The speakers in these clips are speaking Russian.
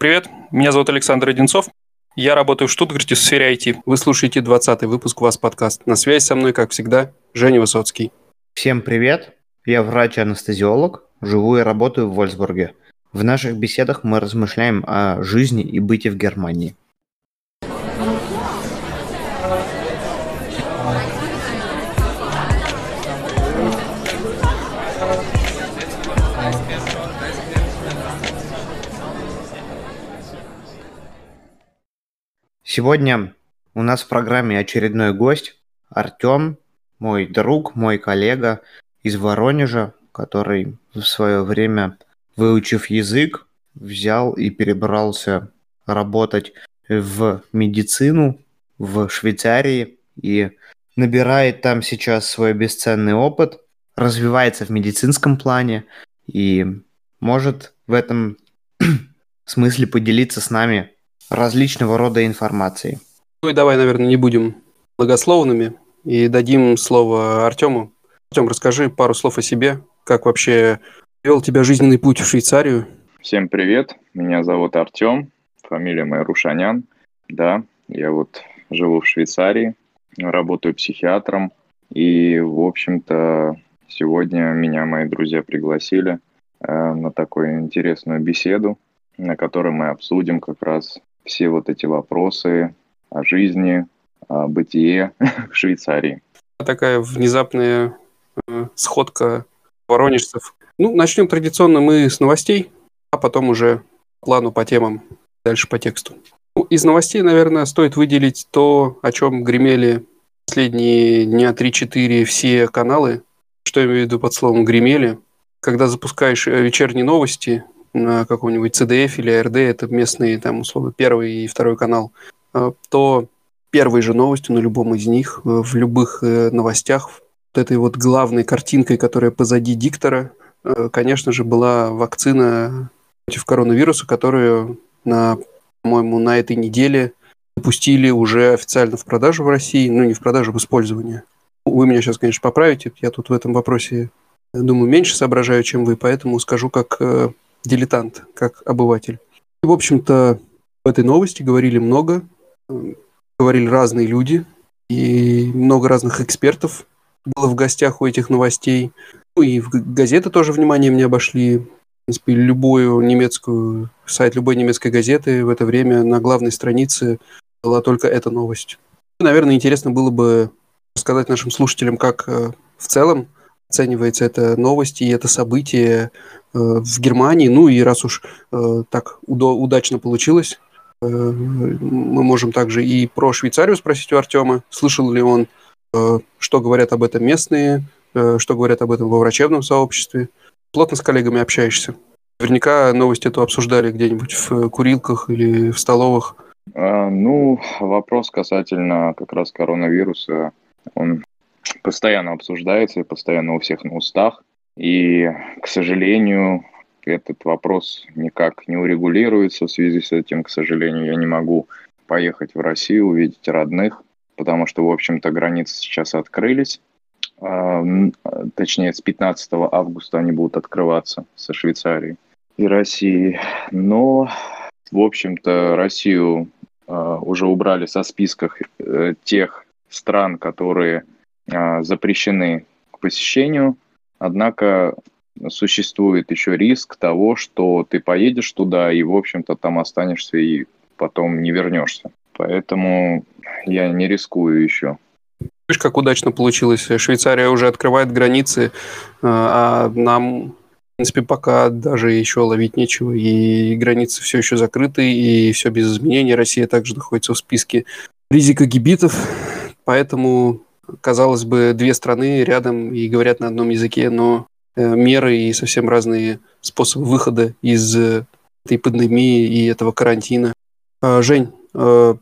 Привет, меня зовут Александр Одинцов. Я работаю в Штутгарте в сфере IT. Вы слушаете 20-й выпуск «Вас подкаст». На связи со мной, как всегда, Женя Высоцкий. Всем привет. Я врач-анестезиолог, живу и работаю в Вольсбурге. В наших беседах мы размышляем о жизни и быте в Германии. Сегодня у нас в программе очередной гость Артем, мой друг, мой коллега из Воронежа, который в свое время, выучив язык, взял и перебрался работать в медицину в Швейцарии и набирает там сейчас свой бесценный опыт, развивается в медицинском плане и может в этом смысле поделиться с нами различного рода информации. Ну и давай, наверное, не будем многословными и дадим слово Артему. Артем, расскажи пару слов о себе, как вообще вел тебя жизненный путь в Швейцарию. Всем привет, меня зовут Артем, фамилия моя Рушанян. Да, я вот живу в Швейцарии, работаю психиатром. И, в общем-то, сегодня меня мои друзья пригласили э, на такую интересную беседу, на которой мы обсудим как раз все вот эти вопросы о жизни, о бытие в Швейцарии. Такая внезапная э, сходка воронежцев. Ну, начнем традиционно мы с новостей, а потом уже плану по темам, дальше по тексту. Ну, из новостей, наверное, стоит выделить то, о чем гремели последние дня 3-4 все каналы. Что я имею в виду под словом «гремели»? Когда запускаешь э, вечерние новости, на каком-нибудь CDF или ARD, это местные, там, условно, первый и второй канал, э, то первой же новостью на любом из них, э, в любых э, новостях, вот этой вот главной картинкой, которая позади диктора, конечно же, была вакцина против коронавируса, которую, на, по-моему, на этой неделе запустили уже официально в продажу в России, ну, не в продажу, в использование. Вы меня сейчас, конечно, поправите, я тут в этом вопросе, думаю, меньше соображаю, чем вы, поэтому скажу как дилетант, как обыватель. И, в общем-то, в этой новости говорили много, говорили разные люди, и много разных экспертов было в гостях у этих новостей. Ну и в газеты тоже вниманием не обошли. В принципе, любую немецкую, сайт любой немецкой газеты в это время на главной странице была только эта новость. Наверное, интересно было бы рассказать нашим слушателям, как э, в целом оценивается эта новость и это событие в Германии. Ну и раз уж э, так удачно получилось, э, мы можем также и про Швейцарию спросить у Артема, слышал ли он, что говорят об этом местные, что говорят об этом во врачебном сообществе. Плотно с коллегами общаешься. Наверняка новость эту обсуждали где-нибудь в курилках или в столовых. А, ну, вопрос касательно как раз коронавируса, он постоянно обсуждается и постоянно у всех на устах. И, к сожалению, этот вопрос никак не урегулируется. В связи с этим, к сожалению, я не могу поехать в Россию, увидеть родных, потому что, в общем-то, границы сейчас открылись. А, точнее, с 15 августа они будут открываться со Швейцарией и Россией. Но, в общем-то, Россию а, уже убрали со списков э, тех стран, которые а, запрещены к посещению – Однако существует еще риск того, что ты поедешь туда и, в общем-то, там останешься и потом не вернешься. Поэтому я не рискую еще. Видишь, как удачно получилось. Швейцария уже открывает границы, э, а нам, в принципе, пока даже еще ловить нечего. И границы все еще закрыты, и все без изменений. Россия также находится в списке ризикогибитов. Поэтому казалось бы, две страны рядом и говорят на одном языке, но э, меры и совсем разные способы выхода из э, этой пандемии и этого карантина. А, Жень, э,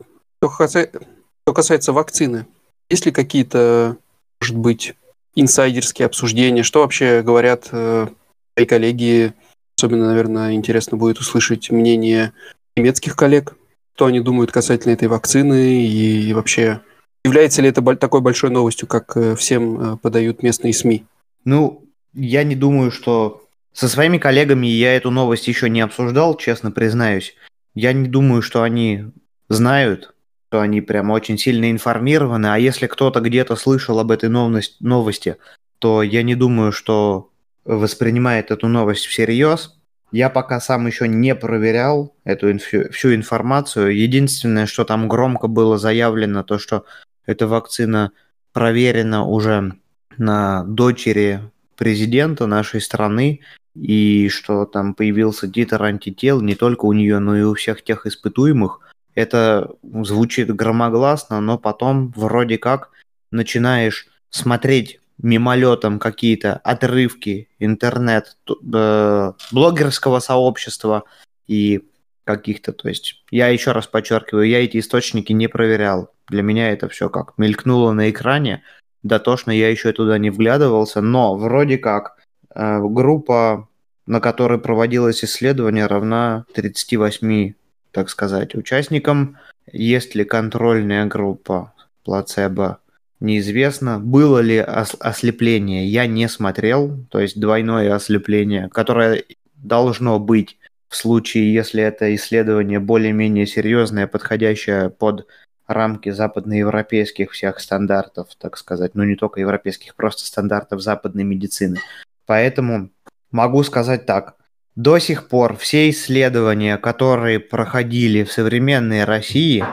что что касается вакцины, есть ли какие-то, может быть, инсайдерские обсуждения? Что вообще говорят твои коллеги? Особенно, наверное, интересно будет услышать мнение немецких коллег, что они думают касательно этой вакцины и вообще Является ли это такой большой новостью, как э, всем э, подают местные СМИ? Ну, я не думаю, что со своими коллегами я эту новость еще не обсуждал, честно признаюсь. я не думаю, что они знают, что они прям очень сильно информированы, а если кто-то где-то слышал об этой новости, то я не думаю, что воспринимает эту новость всерьез. Я пока сам еще не проверял эту инфу, всю информацию. Единственное, что там громко было заявлено, то что эта вакцина проверена уже на дочери президента нашей страны, и что там появился титр антител не только у нее, но и у всех тех испытуемых. Это звучит громогласно, но потом вроде как начинаешь смотреть мимолетом какие-то отрывки интернет э, блогерского сообщества и каких-то, то есть я еще раз подчеркиваю, я эти источники не проверял. Для меня это все как мелькнуло на экране, дотошно я еще туда не вглядывался, но вроде как э, группа, на которой проводилось исследование, равна 38, так сказать, участникам. Есть ли контрольная группа? Плацебо. Неизвестно, было ли ослепление, я не смотрел, то есть двойное ослепление, которое должно быть в случае, если это исследование более-менее серьезное, подходящее под рамки западноевропейских всех стандартов, так сказать, ну не только европейских, просто стандартов западной медицины. Поэтому могу сказать так. До сих пор все исследования, которые проходили в современной России,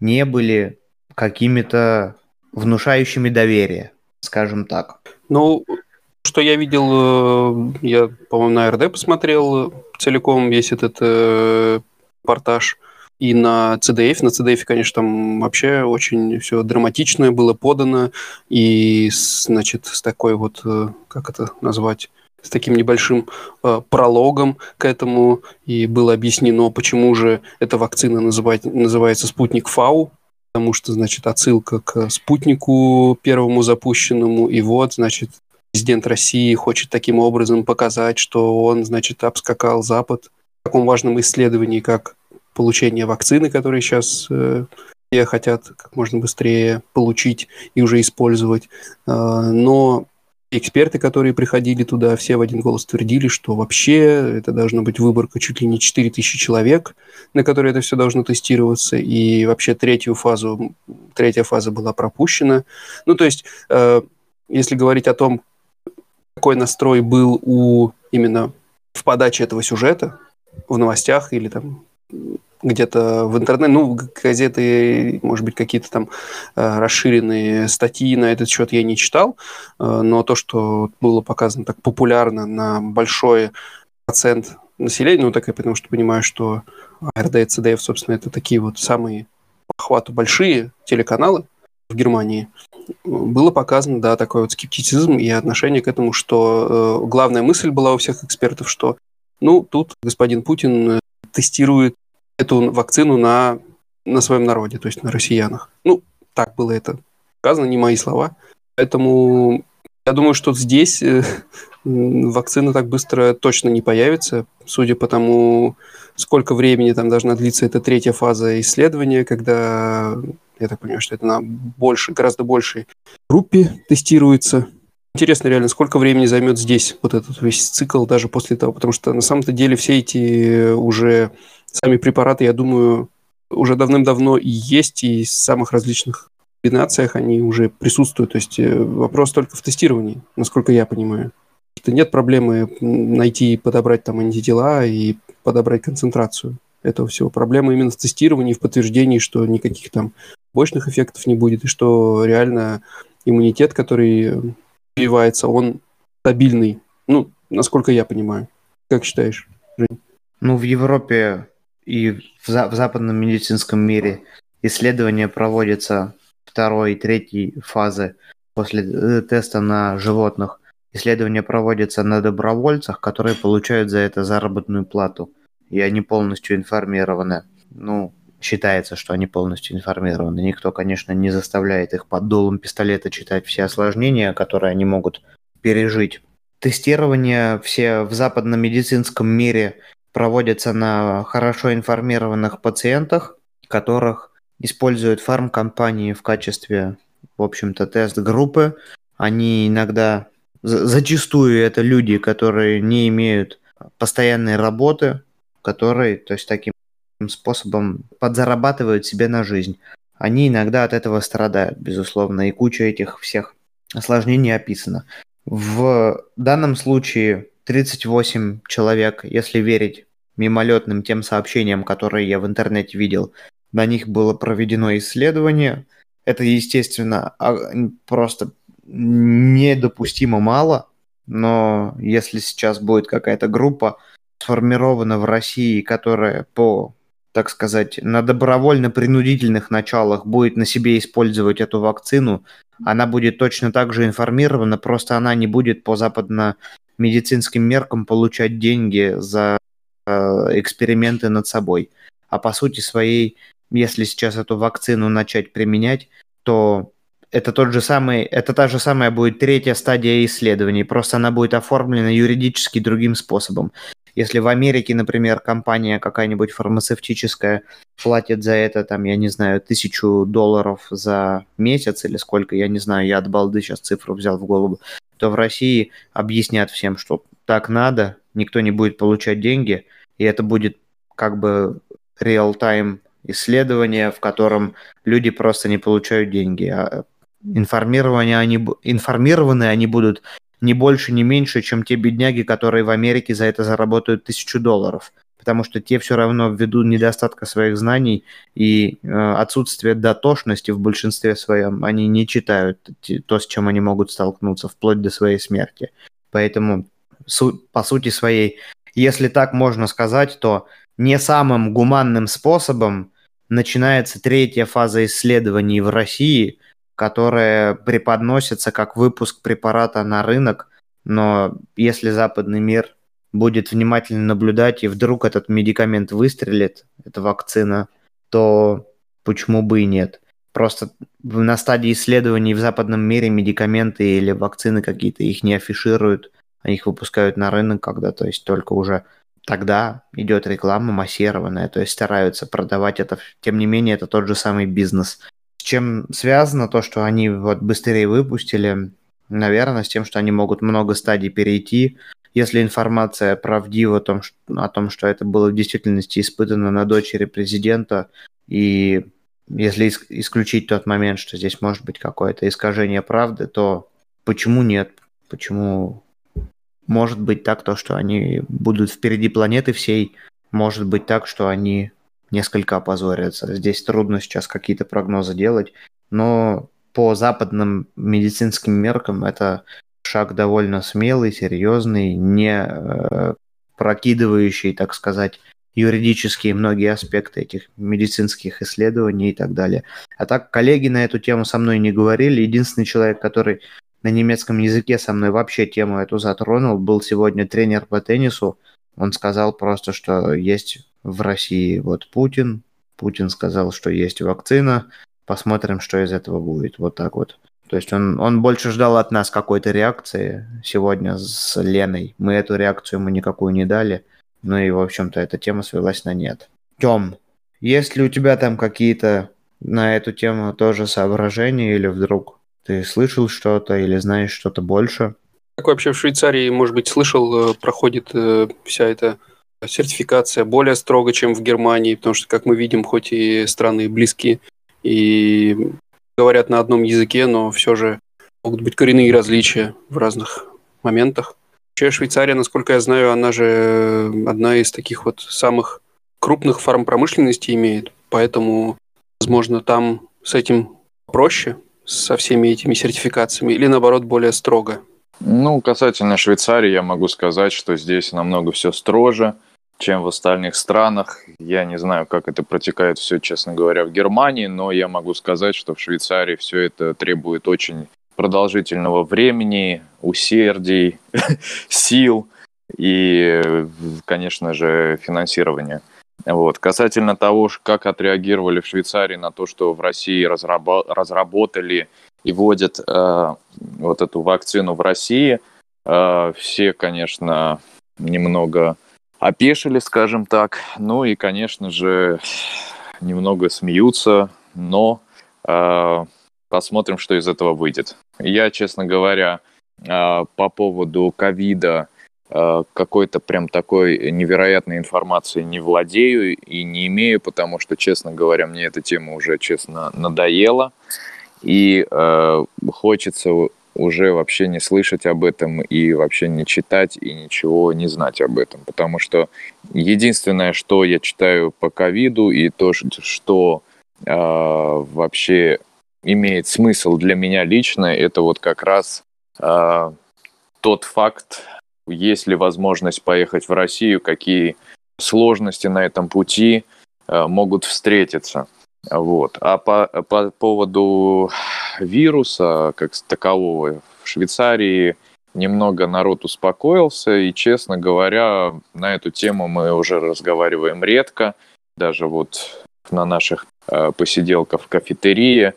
не были какими-то внушающими доверие, скажем так. Ну, что я видел, э, я, по-моему, на РД посмотрел целиком весь этот э, репортаж. И на CDF, на CDF, конечно, там вообще очень все драматичное было подано. И, значит, с такой вот, э, как это назвать, с таким небольшим э, прологом к этому. И было объяснено, почему же эта вакцина называть, называется «Спутник Фау», потому что, значит, отсылка к спутнику первому запущенному, и вот, значит, президент России хочет таким образом показать, что он, значит, обскакал Запад в таком важном исследовании, как получение вакцины, которые сейчас э, все хотят как можно быстрее получить и уже использовать. Э, но эксперты, которые приходили туда, все в один голос твердили, что вообще это должна быть выборка чуть ли не 4000 человек, на которые это все должно тестироваться, и вообще третью фазу, третья фаза была пропущена. Ну, то есть, э, если говорить о том, какой настрой был у именно в подаче этого сюжета, в новостях или там где-то в интернете, ну, газеты, может быть, какие-то там э, расширенные статьи на этот счет я не читал, э, но то, что было показано так популярно на большой процент населения, ну, так я потому что понимаю, что АРД и ЦДФ, собственно, это такие вот самые по охвату большие телеканалы в Германии, было показано, да, такой вот скептицизм и отношение к этому, что э, главная мысль была у всех экспертов, что, ну, тут господин Путин тестирует эту вакцину на, на своем народе, то есть на россиянах. Ну, так было это сказано, не мои слова. Поэтому я думаю, что здесь э, вакцина так быстро точно не появится, судя по тому, сколько времени там должна длиться эта третья фаза исследования, когда, я так понимаю, что это на больше, гораздо большей группе тестируется. Интересно реально, сколько времени займет здесь вот этот весь цикл даже после того, потому что на самом-то деле все эти уже сами препараты, я думаю, уже давным-давно есть, и в самых различных комбинациях они уже присутствуют. То есть э, вопрос только в тестировании, насколько я понимаю. Это нет проблемы найти и подобрать там антитела и подобрать концентрацию этого всего. Проблема именно в тестировании, в подтверждении, что никаких там побочных эффектов не будет, и что реально иммунитет, который прививается, он стабильный. Ну, насколько я понимаю. Как считаешь, Жень? Ну, в Европе и в, за, в западном медицинском мире исследования проводятся второй и третьей фазы после э, теста на животных. Исследования проводятся на добровольцах, которые получают за это заработную плату. И они полностью информированы. Ну, считается, что они полностью информированы. Никто, конечно, не заставляет их под дулом пистолета читать все осложнения, которые они могут пережить. Тестирование все в западном медицинском мире проводятся на хорошо информированных пациентах, которых используют фармкомпании в качестве, в общем-то, тест-группы. Они иногда, зачастую это люди, которые не имеют постоянной работы, которые, то есть таким способом подзарабатывают себе на жизнь. Они иногда от этого страдают, безусловно, и куча этих всех осложнений описана. В данном случае 38 человек, если верить мимолетным тем сообщениям, которые я в интернете видел, на них было проведено исследование. Это, естественно, а, просто недопустимо мало, но если сейчас будет какая-то группа сформирована в России, которая по, так сказать, на добровольно-принудительных началах будет на себе использовать эту вакцину, она будет точно так же информирована, просто она не будет по западно-медицинским меркам получать деньги за эксперименты над собой. А по сути своей, если сейчас эту вакцину начать применять, то это тот же самый, это та же самая будет третья стадия исследований, просто она будет оформлена юридически другим способом. Если в Америке, например, компания какая-нибудь фармацевтическая платит за это, там, я не знаю, тысячу долларов за месяц или сколько, я не знаю, я от балды сейчас цифру взял в голову, то в России объяснят всем, что так надо, никто не будет получать деньги, и это будет как бы real-time исследование, в котором люди просто не получают деньги, а информированы они, информированы они будут не больше, не меньше, чем те бедняги, которые в Америке за это заработают тысячу долларов. Потому что те все равно ввиду недостатка своих знаний и э, отсутствия дотошности в большинстве своем, они не читают то, с чем они могут столкнуться, вплоть до своей смерти. Поэтому, су- по сути своей, если так можно сказать, то не самым гуманным способом начинается третья фаза исследований в России – которая преподносится как выпуск препарата на рынок, но если западный мир будет внимательно наблюдать и вдруг этот медикамент выстрелит, эта вакцина, то почему бы и нет? Просто на стадии исследований в западном мире медикаменты или вакцины какие-то их не афишируют, их выпускают на рынок, когда, то есть только уже тогда идет реклама массированная, то есть стараются продавать это. Тем не менее, это тот же самый бизнес чем связано то, что они вот быстрее выпустили? Наверное, с тем, что они могут много стадий перейти. Если информация правдива о том, что, о том, что это было в действительности испытано на дочери президента, и если исключить тот момент, что здесь может быть какое-то искажение правды, то почему нет? Почему может быть так, то, что они будут впереди планеты всей, может быть так, что они несколько опозорятся. Здесь трудно сейчас какие-то прогнозы делать, но по западным медицинским меркам это шаг довольно смелый, серьезный, не э, прокидывающий, так сказать, юридические многие аспекты этих медицинских исследований и так далее. А так коллеги на эту тему со мной не говорили. Единственный человек, который на немецком языке со мной вообще тему эту затронул, был сегодня тренер по теннису. Он сказал просто, что есть в России вот Путин. Путин сказал, что есть вакцина. Посмотрим, что из этого будет. Вот так вот. То есть он, он больше ждал от нас какой-то реакции сегодня с Леной. Мы эту реакцию ему никакую не дали. Ну и, в общем-то, эта тема свелась на нет. Тем, есть ли у тебя там какие-то на эту тему тоже соображения или вдруг ты слышал что-то или знаешь что-то больше? Как вообще в Швейцарии, может быть, слышал, э, проходит э, вся эта сертификация более строго, чем в Германии, потому что, как мы видим, хоть и страны близкие и говорят на одном языке, но все же могут быть коренные различия в разных моментах. Вообще Швейцария, насколько я знаю, она же одна из таких вот самых крупных фармпромышленностей имеет, поэтому, возможно, там с этим проще, со всеми этими сертификациями, или наоборот более строго. Ну, касательно Швейцарии, я могу сказать, что здесь намного все строже, чем в остальных странах. Я не знаю, как это протекает все, честно говоря, в Германии, но я могу сказать, что в Швейцарии все это требует очень продолжительного времени, усердий, сил и, конечно же, финансирования. Вот. Касательно того, как отреагировали в Швейцарии на то, что в России разработали и вводят э, вот эту вакцину в России, э, все, конечно, немного опешили, скажем так. Ну и, конечно же, немного смеются, но э, посмотрим, что из этого выйдет. Я, честно говоря, э, по поводу ковида какой-то прям такой невероятной информации не владею и не имею, потому что, честно говоря, мне эта тема уже, честно, надоела. И э, хочется уже вообще не слышать об этом и вообще не читать и ничего не знать об этом. Потому что единственное, что я читаю по ковиду и то, что э, вообще имеет смысл для меня лично, это вот как раз э, тот факт, есть ли возможность поехать в Россию, какие сложности на этом пути э, могут встретиться. Вот. А по, по поводу вируса, как такового, в Швейцарии немного народ успокоился, и, честно говоря, на эту тему мы уже разговариваем редко. Даже вот на наших э, посиделках в кафетерии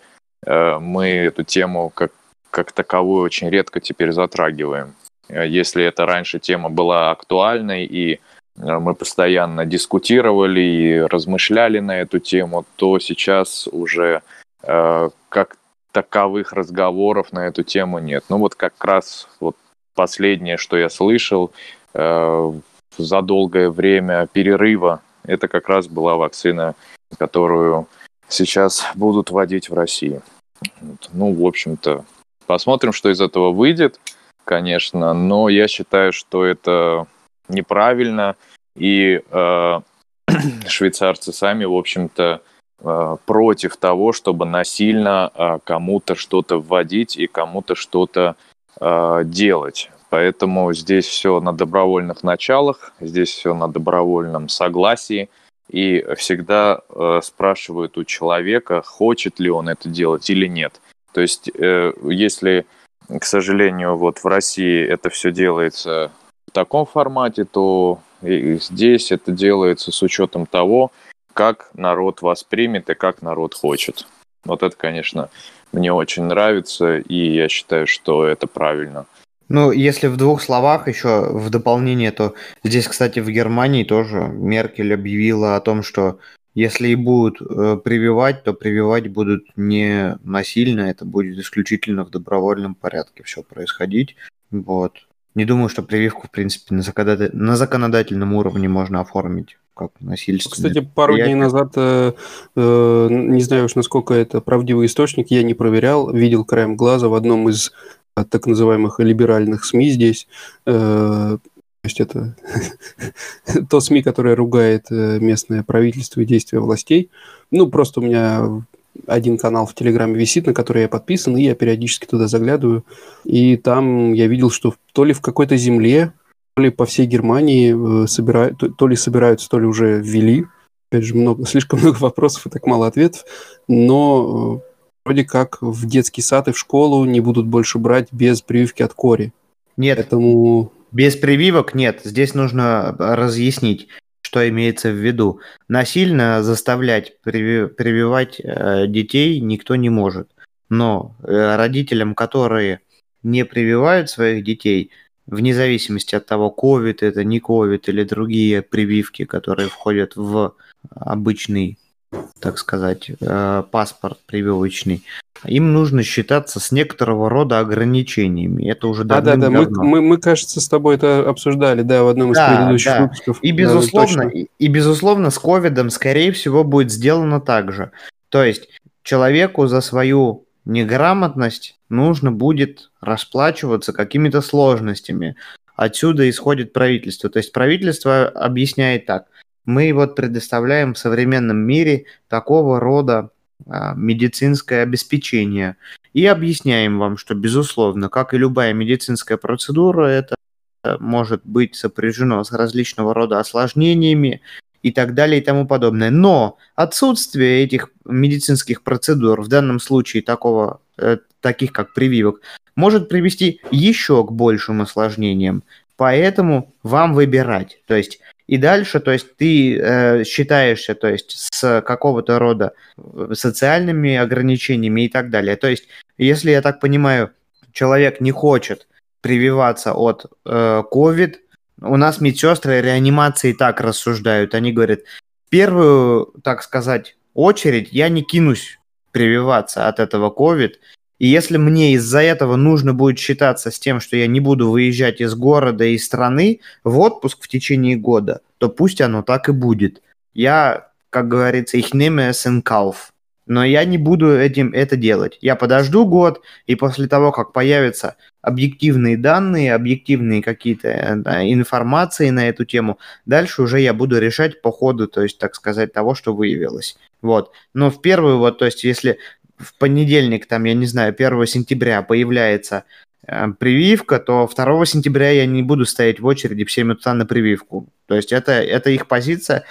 э, мы эту тему как, как таковую очень редко теперь затрагиваем. Э, если это раньше тема была актуальной и Э, мы постоянно дискутировали и размышляли на эту тему, то сейчас уже э, как таковых разговоров на эту тему нет. Ну вот как раз вот последнее, что я слышал э, за долгое время перерыва, это как раз была вакцина, которую сейчас будут вводить в России. Вот. Ну, в общем-то, посмотрим, что из этого выйдет, конечно, но я считаю, что это неправильно, и э, швейцарцы сами, в общем-то, э, против того, чтобы насильно э, кому-то что-то вводить и кому-то что-то э, делать. Поэтому здесь все на добровольных началах, здесь все на добровольном согласии. И всегда э, спрашивают у человека, хочет ли он это делать или нет. То есть, э, если, к сожалению, вот в России это все делается в таком формате, то и здесь это делается с учетом того, как народ воспримет и как народ хочет. Вот это, конечно, мне очень нравится, и я считаю, что это правильно. Ну, если в двух словах еще в дополнение, то здесь, кстати, в Германии тоже Меркель объявила о том, что если и будут э, прививать, то прививать будут не насильно, это будет исключительно в добровольном порядке все происходить. Вот. Не думаю, что прививку, в принципе, на, законодатель... на законодательном уровне можно оформить как насильственное. Кстати, пару дней назад, э, э, не знаю уж, насколько это правдивый источник, я не проверял, видел краем глаза в одном из э, так называемых либеральных СМИ здесь, э, есть это то СМИ, которое ругает э, местное правительство и действия властей. Ну, просто у меня один канал в Телеграме висит, на который я подписан, и я периодически туда заглядываю. И там я видел, что то ли в какой-то земле, то ли по всей Германии э, собирают, то, ли собираются, то ли уже ввели. Опять же, много, слишком много вопросов и так мало ответов. Но э, вроде как в детский сад и в школу не будут больше брать без прививки от кори. Нет, Поэтому... без прививок нет. Здесь нужно разъяснить что имеется в виду. Насильно заставлять прививать э, детей никто не может. Но э, родителям, которые не прививают своих детей, вне зависимости от того, COVID это, не COVID или другие прививки, которые входят в обычный так сказать, э, паспорт прививочный, им нужно считаться с некоторого рода ограничениями. Это уже да, да, да. Мы, мы, мы, кажется, с тобой это обсуждали, да, в одном из да, предыдущих да. выпусков. И безусловно, да, и, и безусловно, с ковидом, скорее всего, будет сделано так же. То есть человеку за свою неграмотность нужно будет расплачиваться какими-то сложностями. Отсюда исходит правительство. То есть правительство объясняет так – мы вот предоставляем в современном мире такого рода а, медицинское обеспечение и объясняем вам, что, безусловно, как и любая медицинская процедура, это может быть сопряжено с различного рода осложнениями и так далее и тому подобное. Но отсутствие этих медицинских процедур, в данном случае такого, э, таких как прививок, может привести еще к большим осложнениям. Поэтому вам выбирать. То есть и дальше, то есть ты э, считаешься, то есть с какого-то рода э, социальными ограничениями и так далее. То есть, если я так понимаю, человек не хочет прививаться от э, COVID, у нас медсестры реанимации так рассуждают. Они говорят, в первую, так сказать, очередь я не кинусь прививаться от этого COVID, И если мне из-за этого нужно будет считаться с тем, что я не буду выезжать из города и страны в отпуск в течение года, то пусть оно так и будет. Я, как говорится, их nehme es Kauf. Но я не буду этим это делать. Я подожду год, и после того, как появятся объективные данные, объективные какие-то э, да, информации на эту тему, дальше уже я буду решать по ходу, то есть, так сказать, того, что выявилось. Вот. Но в первую вот, то есть, если в понедельник, там, я не знаю, 1 сентября появляется э, прививка, то 2 сентября я не буду стоять в очереди в 7 утра на прививку. То есть это, это их позиция.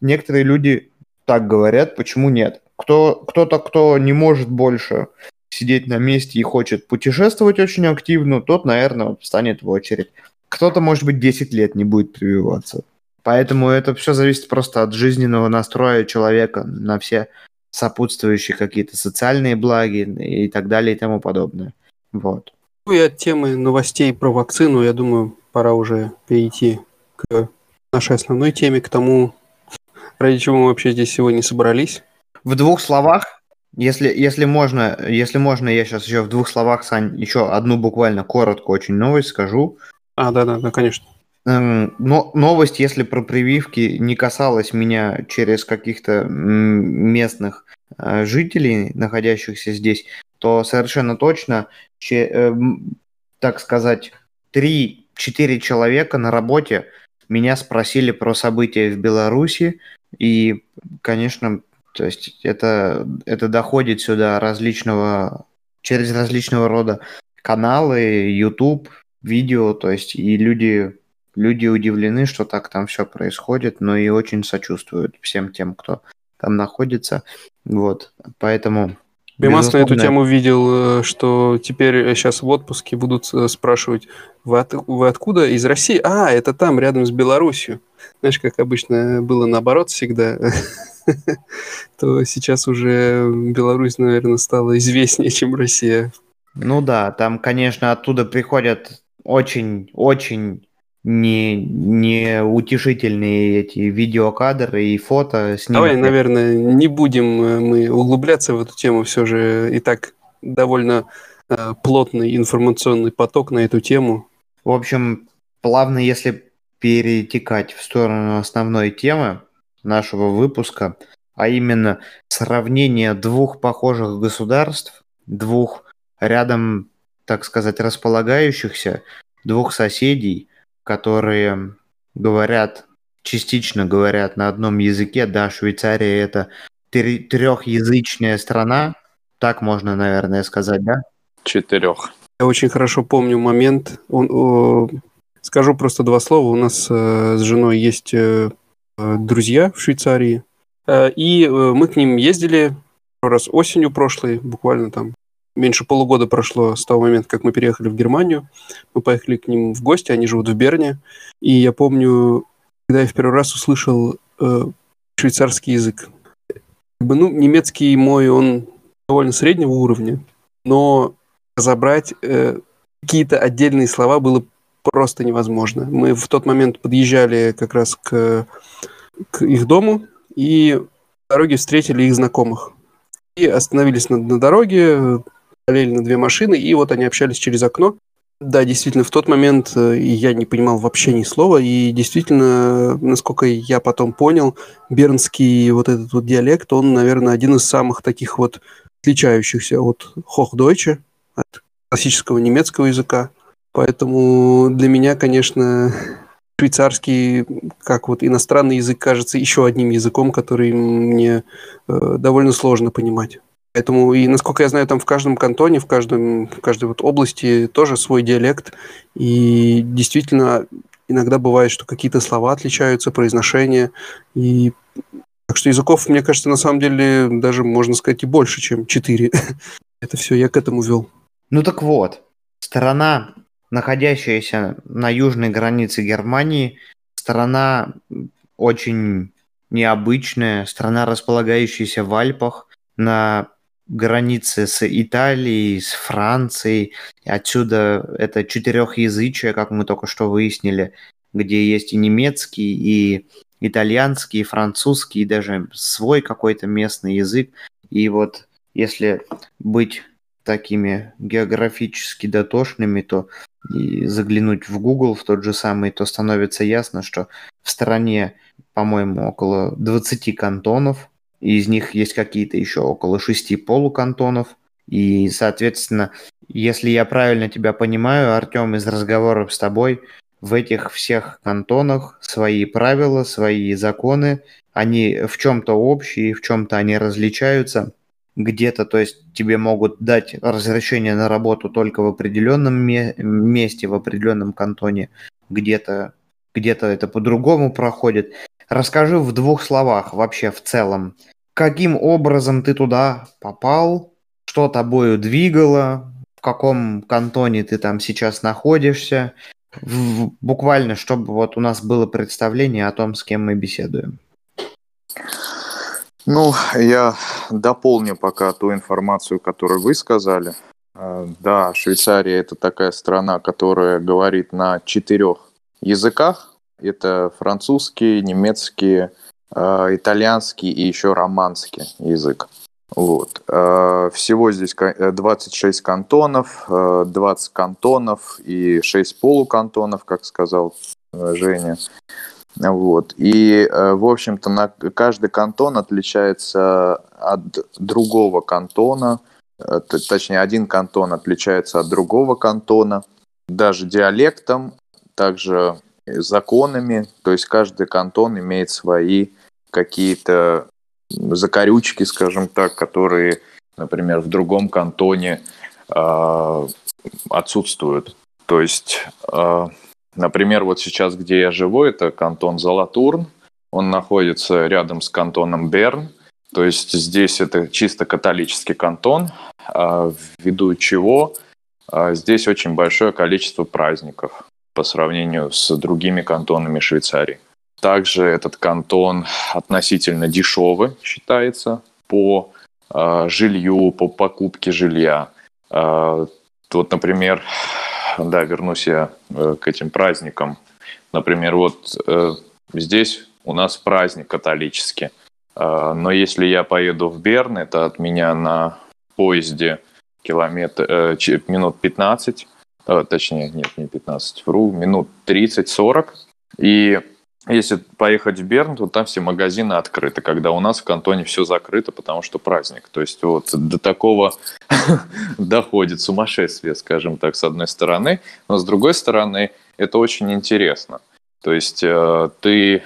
Некоторые люди так говорят, почему нет? Кто, кто-то, кто не может больше сидеть на месте и хочет путешествовать очень активно, тот, наверное, встанет в очередь. Кто-то, может быть, 10 лет не будет прививаться. Поэтому это все зависит просто от жизненного настроя человека на все сопутствующие какие-то социальные благи и так далее и тому подобное. Вот. Ну и от темы новостей про вакцину, я думаю, пора уже перейти к нашей основной теме, к тому, ради чего мы вообще здесь сегодня собрались. В двух словах, если, если можно, если можно, я сейчас еще в двух словах, Сань, еще одну буквально коротко очень новость скажу. А, да-да-да, конечно. Эм, но новость, если про прививки, не касалась меня через каких-то местных э, жителей, находящихся здесь, то совершенно точно, че, э, так сказать, 3-4 человека на работе меня спросили про события в Беларуси, и, конечно, то есть это, это доходит сюда различного, через различного рода каналы, YouTube, видео, то есть и люди Люди удивлены, что так там все происходит, но и очень сочувствуют всем тем, кто там находится. Вот, поэтому... Бимас на эту тему видел, э, что теперь сейчас в отпуске будут э, спрашивать, вы, от, вы откуда? Из России? А, это там, рядом с Беларусью. Знаешь, как обычно было наоборот всегда, то сейчас уже Беларусь, наверное, стала известнее, чем Россия. Ну да, там, конечно, оттуда приходят очень-очень не, не утешительные эти видеокадры и фото. Снимки. Давай, наверное, не будем э, мы углубляться в эту тему, все же и так довольно э, плотный информационный поток на эту тему. В общем, плавно, если перетекать в сторону основной темы нашего выпуска, а именно сравнение двух похожих государств, двух рядом, так сказать, располагающихся, двух соседей – которые говорят, частично говорят на одном языке. Да, Швейцария это трехязычная страна, так можно, наверное, сказать, да? Четырех. Я очень хорошо помню момент. Он, о, скажу просто два слова. У нас э, с женой есть э, друзья в Швейцарии, э, и э, мы к ним ездили раз осенью прошлой, буквально там меньше полугода прошло с того момента, как мы переехали в Германию. Мы поехали к ним в гости, они живут в Берне. И я помню, когда я в первый раз услышал э, швейцарский язык. Как бы, ну, немецкий мой, он довольно среднего уровня, но разобрать э, какие-то отдельные слова было просто невозможно. Мы в тот момент подъезжали как раз к, к их дому и по дороге встретили их знакомых. И остановились на, на дороге, параллельно две машины, и вот они общались через окно. Да, действительно, в тот момент э, я не понимал вообще ни слова, и действительно, насколько я потом понял, бернский вот этот вот диалект, он, наверное, один из самых таких вот отличающихся от Hochdeutsche, от классического немецкого языка. Поэтому для меня, конечно, швейцарский, как вот иностранный язык, кажется еще одним языком, который мне э, довольно сложно понимать. Поэтому, и насколько я знаю, там в каждом кантоне, в, каждом, в каждой вот области тоже свой диалект. И действительно, иногда бывает, что какие-то слова отличаются, произношение. И так что языков, мне кажется, на самом деле даже можно сказать и больше, чем четыре. Это все я к этому вел. Ну так вот, страна, находящаяся на южной границе Германии, страна очень необычная, страна, располагающаяся в Альпах, на границы с Италией, с Францией. Отсюда это четырехязычие, как мы только что выяснили, где есть и немецкий, и итальянский, и французский, и даже свой какой-то местный язык. И вот если быть такими географически дотошными, то и заглянуть в Google в тот же самый, то становится ясно, что в стране, по-моему, около 20 кантонов, из них есть какие-то еще около 6 полукантонов. И, соответственно, если я правильно тебя понимаю, Артем, из разговоров с тобой, в этих всех кантонах свои правила, свои законы, они в чем-то общие, в чем-то они различаются. Где-то, то есть тебе могут дать разрешение на работу только в определенном месте, в определенном кантоне, где-то где-то это по-другому проходит. Расскажи в двух словах вообще в целом, каким образом ты туда попал, что тобою двигало, в каком кантоне ты там сейчас находишься, в, буквально, чтобы вот у нас было представление о том, с кем мы беседуем. Ну, я дополню пока ту информацию, которую вы сказали. А, да, Швейцария это такая страна, которая говорит на четырех языках. Это французский, немецкий, итальянский и еще романский язык. Вот. А, всего здесь 26 кантонов, 20 кантонов и 6 полукантонов, как сказал э, Женя. Вот. И, э, в общем-то, на каждый кантон отличается от другого кантона, э, точнее, один кантон отличается от другого кантона, даже диалектом, также законами, то есть каждый кантон имеет свои какие-то закорючки, скажем так, которые, например, в другом кантоне э, отсутствуют. То есть э, Например, вот сейчас, где я живу, это кантон Золотурн. Он находится рядом с кантоном Берн. То есть здесь это чисто католический кантон, а, ввиду чего а, здесь очень большое количество праздников по сравнению с другими кантонами Швейцарии. Также этот кантон относительно дешевый считается по э, жилью, по покупке жилья. Э, вот, например, да, вернусь я э, к этим праздникам. Например, вот э, здесь у нас праздник католический. Э, но если я поеду в Берн, это от меня на поезде километр, э, минут 15, э, точнее, нет, не 15, вру, минут 30-40. И если поехать в Берн, то там все магазины открыты, когда у нас в кантоне все закрыто, потому что праздник. То есть вот до такого доходит сумасшествие, скажем так, с одной стороны, но с другой стороны это очень интересно. То есть э, ты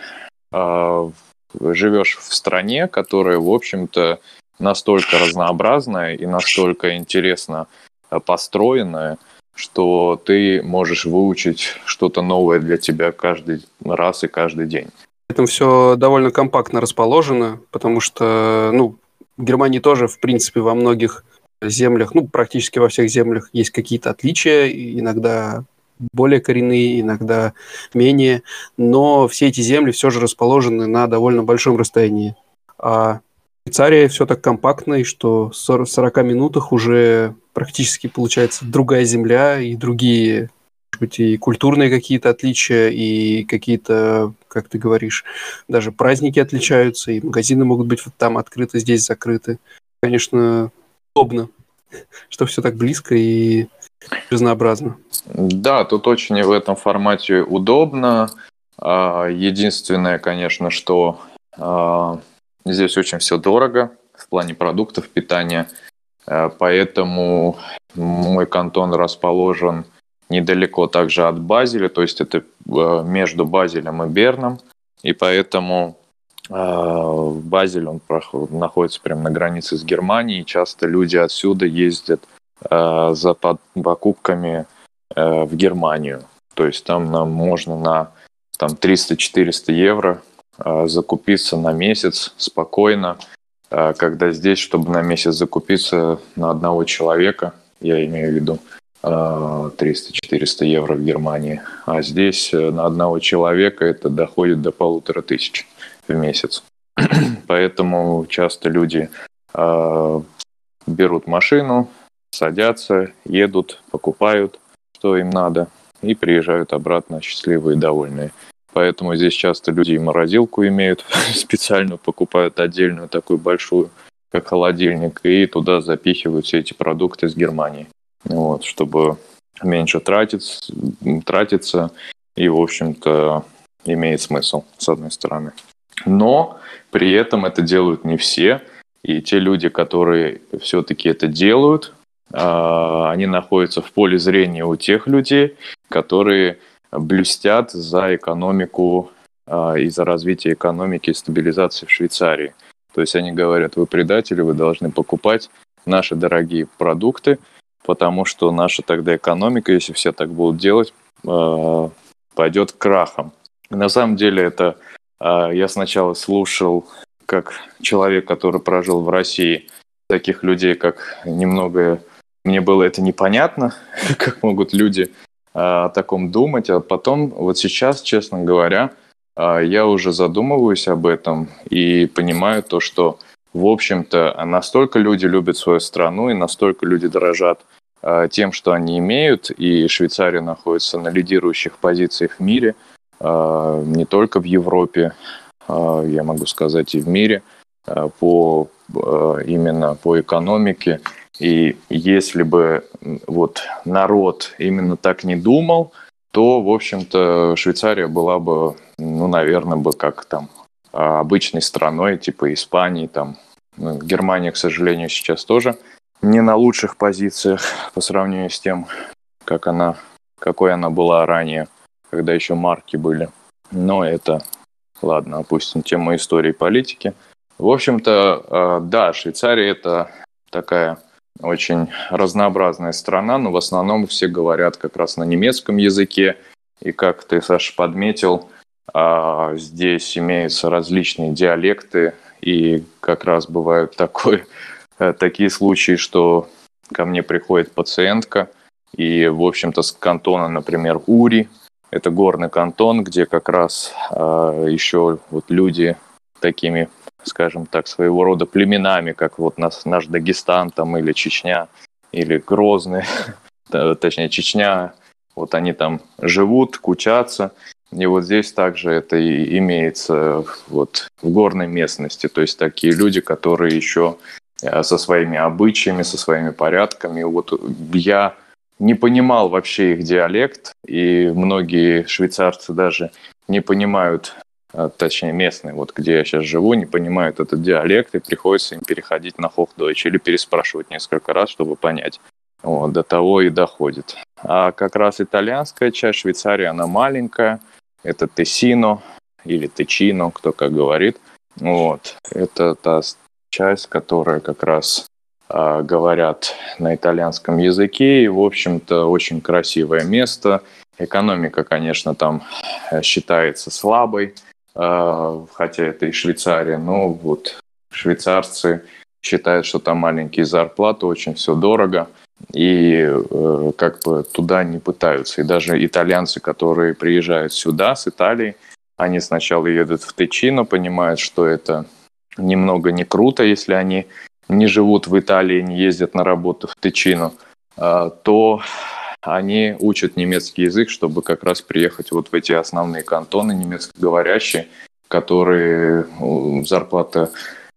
э, живешь в стране, которая, в общем-то, настолько разнообразная и настолько интересно э, построенная, что ты можешь выучить что-то новое для тебя каждый раз и каждый день. Этом все довольно компактно расположено, потому что, ну, в Германии тоже, в принципе, во многих землях, ну, практически во всех землях есть какие-то отличия, иногда более коренные, иногда менее, но все эти земли все же расположены на довольно большом расстоянии. А Швейцария все так компактно, и что в 40 минутах уже практически получается другая земля и другие, может быть, и культурные какие-то отличия, и какие-то, как ты говоришь, даже праздники отличаются, и магазины могут быть вот там открыты, здесь закрыты. Конечно, удобно, что все так близко и разнообразно. Да, тут очень в этом формате удобно. А, единственное, конечно, что а, здесь очень все дорого в плане продуктов питания – Э, поэтому мой кантон расположен недалеко также от Базеля, то есть это э, между Базелем и Берном, и поэтому э, Базель он находится прямо на границе с Германией, часто люди отсюда ездят за покупками в Германию, то есть там нам можно на там 300-400 евро закупиться на месяц спокойно, а когда здесь, чтобы на месяц закупиться на одного человека, я имею в виду 300-400 а, евро в Германии, а здесь э, на одного человека это доходит до полутора тысяч в месяц. Поэтому часто люди берут машину, садятся, едут, покупают, что им надо, и приезжают обратно счастливые и довольные. Поэтому здесь часто люди и морозилку имеют, специально покупают отдельную такую большую, как холодильник, и туда запихивают все эти продукты из Германии. Вот, чтобы меньше тратить, тратиться и, в общем-то, имеет смысл, с одной стороны. Но при этом это делают не все, и те люди, которые все-таки это делают, а, они находятся в поле зрения у тех людей, которые блюстят за экономику а, и за развитие экономики и стабилизации в Швейцарии. То есть они говорят, вы предатели, вы должны покупать наши дорогие продукты, потому что наша тогда экономика, если все так будут делать, а, пойдет крахом. На самом деле это я сначала слушал как человек, который прожил в России, таких людей, как немного мне было это непонятно, как могут люди а, о таком думать, а потом, вот сейчас, честно говоря, а, я уже задумываюсь об этом и понимаю то, что, в общем-то, настолько люди любят свою страну и настолько люди дорожат а, тем, что они имеют, и Швейцария находится на лидирующих позициях в мире, не только в Европе, я могу сказать, и в мире, по, именно по экономике и если бы вот народ именно так не думал, то, в общем-то, Швейцария была бы, ну, наверное, бы как там обычной страной, типа Испании, там. Ну, Германия, к сожалению, сейчас тоже не на лучших позициях по сравнению с тем, как она, какой она была ранее, когда еще марки были. Но это, ладно, опустим тему истории и политики. В общем-то, э, да, Швейцария это такая очень разнообразная страна, но в основном все говорят как раз на немецком языке. И как ты, Саша, подметил, а, здесь имеются различные диалекты, и как раз бывают такой, э, такие случаи, что ко мне приходит пациентка, и, в общем-то, с кантона, например, Ури, это горный кантон, где как раз а, еще вот люди такими скажем так, своего рода племенами, как вот нас, наш Дагестан там или Чечня, или Грозный, точнее Чечня, вот они там живут, кучатся, и вот здесь также это и имеется вот в горной местности, то есть такие люди, которые еще э, со своими обычаями, со своими порядками. Вот я не понимал вообще их диалект, и многие швейцарцы даже не понимают точнее местные, вот где я сейчас живу, не понимают этот диалект, и приходится им переходить на хохдойч или переспрашивать несколько раз, чтобы понять. Вот, до того и доходит. А как раз итальянская часть Швейцарии, она маленькая, это Тессино или Течино, кто как говорит. Вот, это та часть, которая как раз э, говорят на итальянском языке, и, в общем-то, очень красивое место. Экономика, конечно, там э, считается слабой, а, хотя это и Швейцария, но вот швейцарцы считают, что там маленькие зарплаты, очень все дорого, и э, как бы туда не пытаются. И даже итальянцы, которые приезжают сюда с Италии, они сначала едут в Течино, понимают, что это немного не круто, если они не живут в Италии, не ездят на работу в Течино, э, то они учат немецкий язык, чтобы как раз приехать вот в эти основные кантоны немецкоговорящие, которые зарплата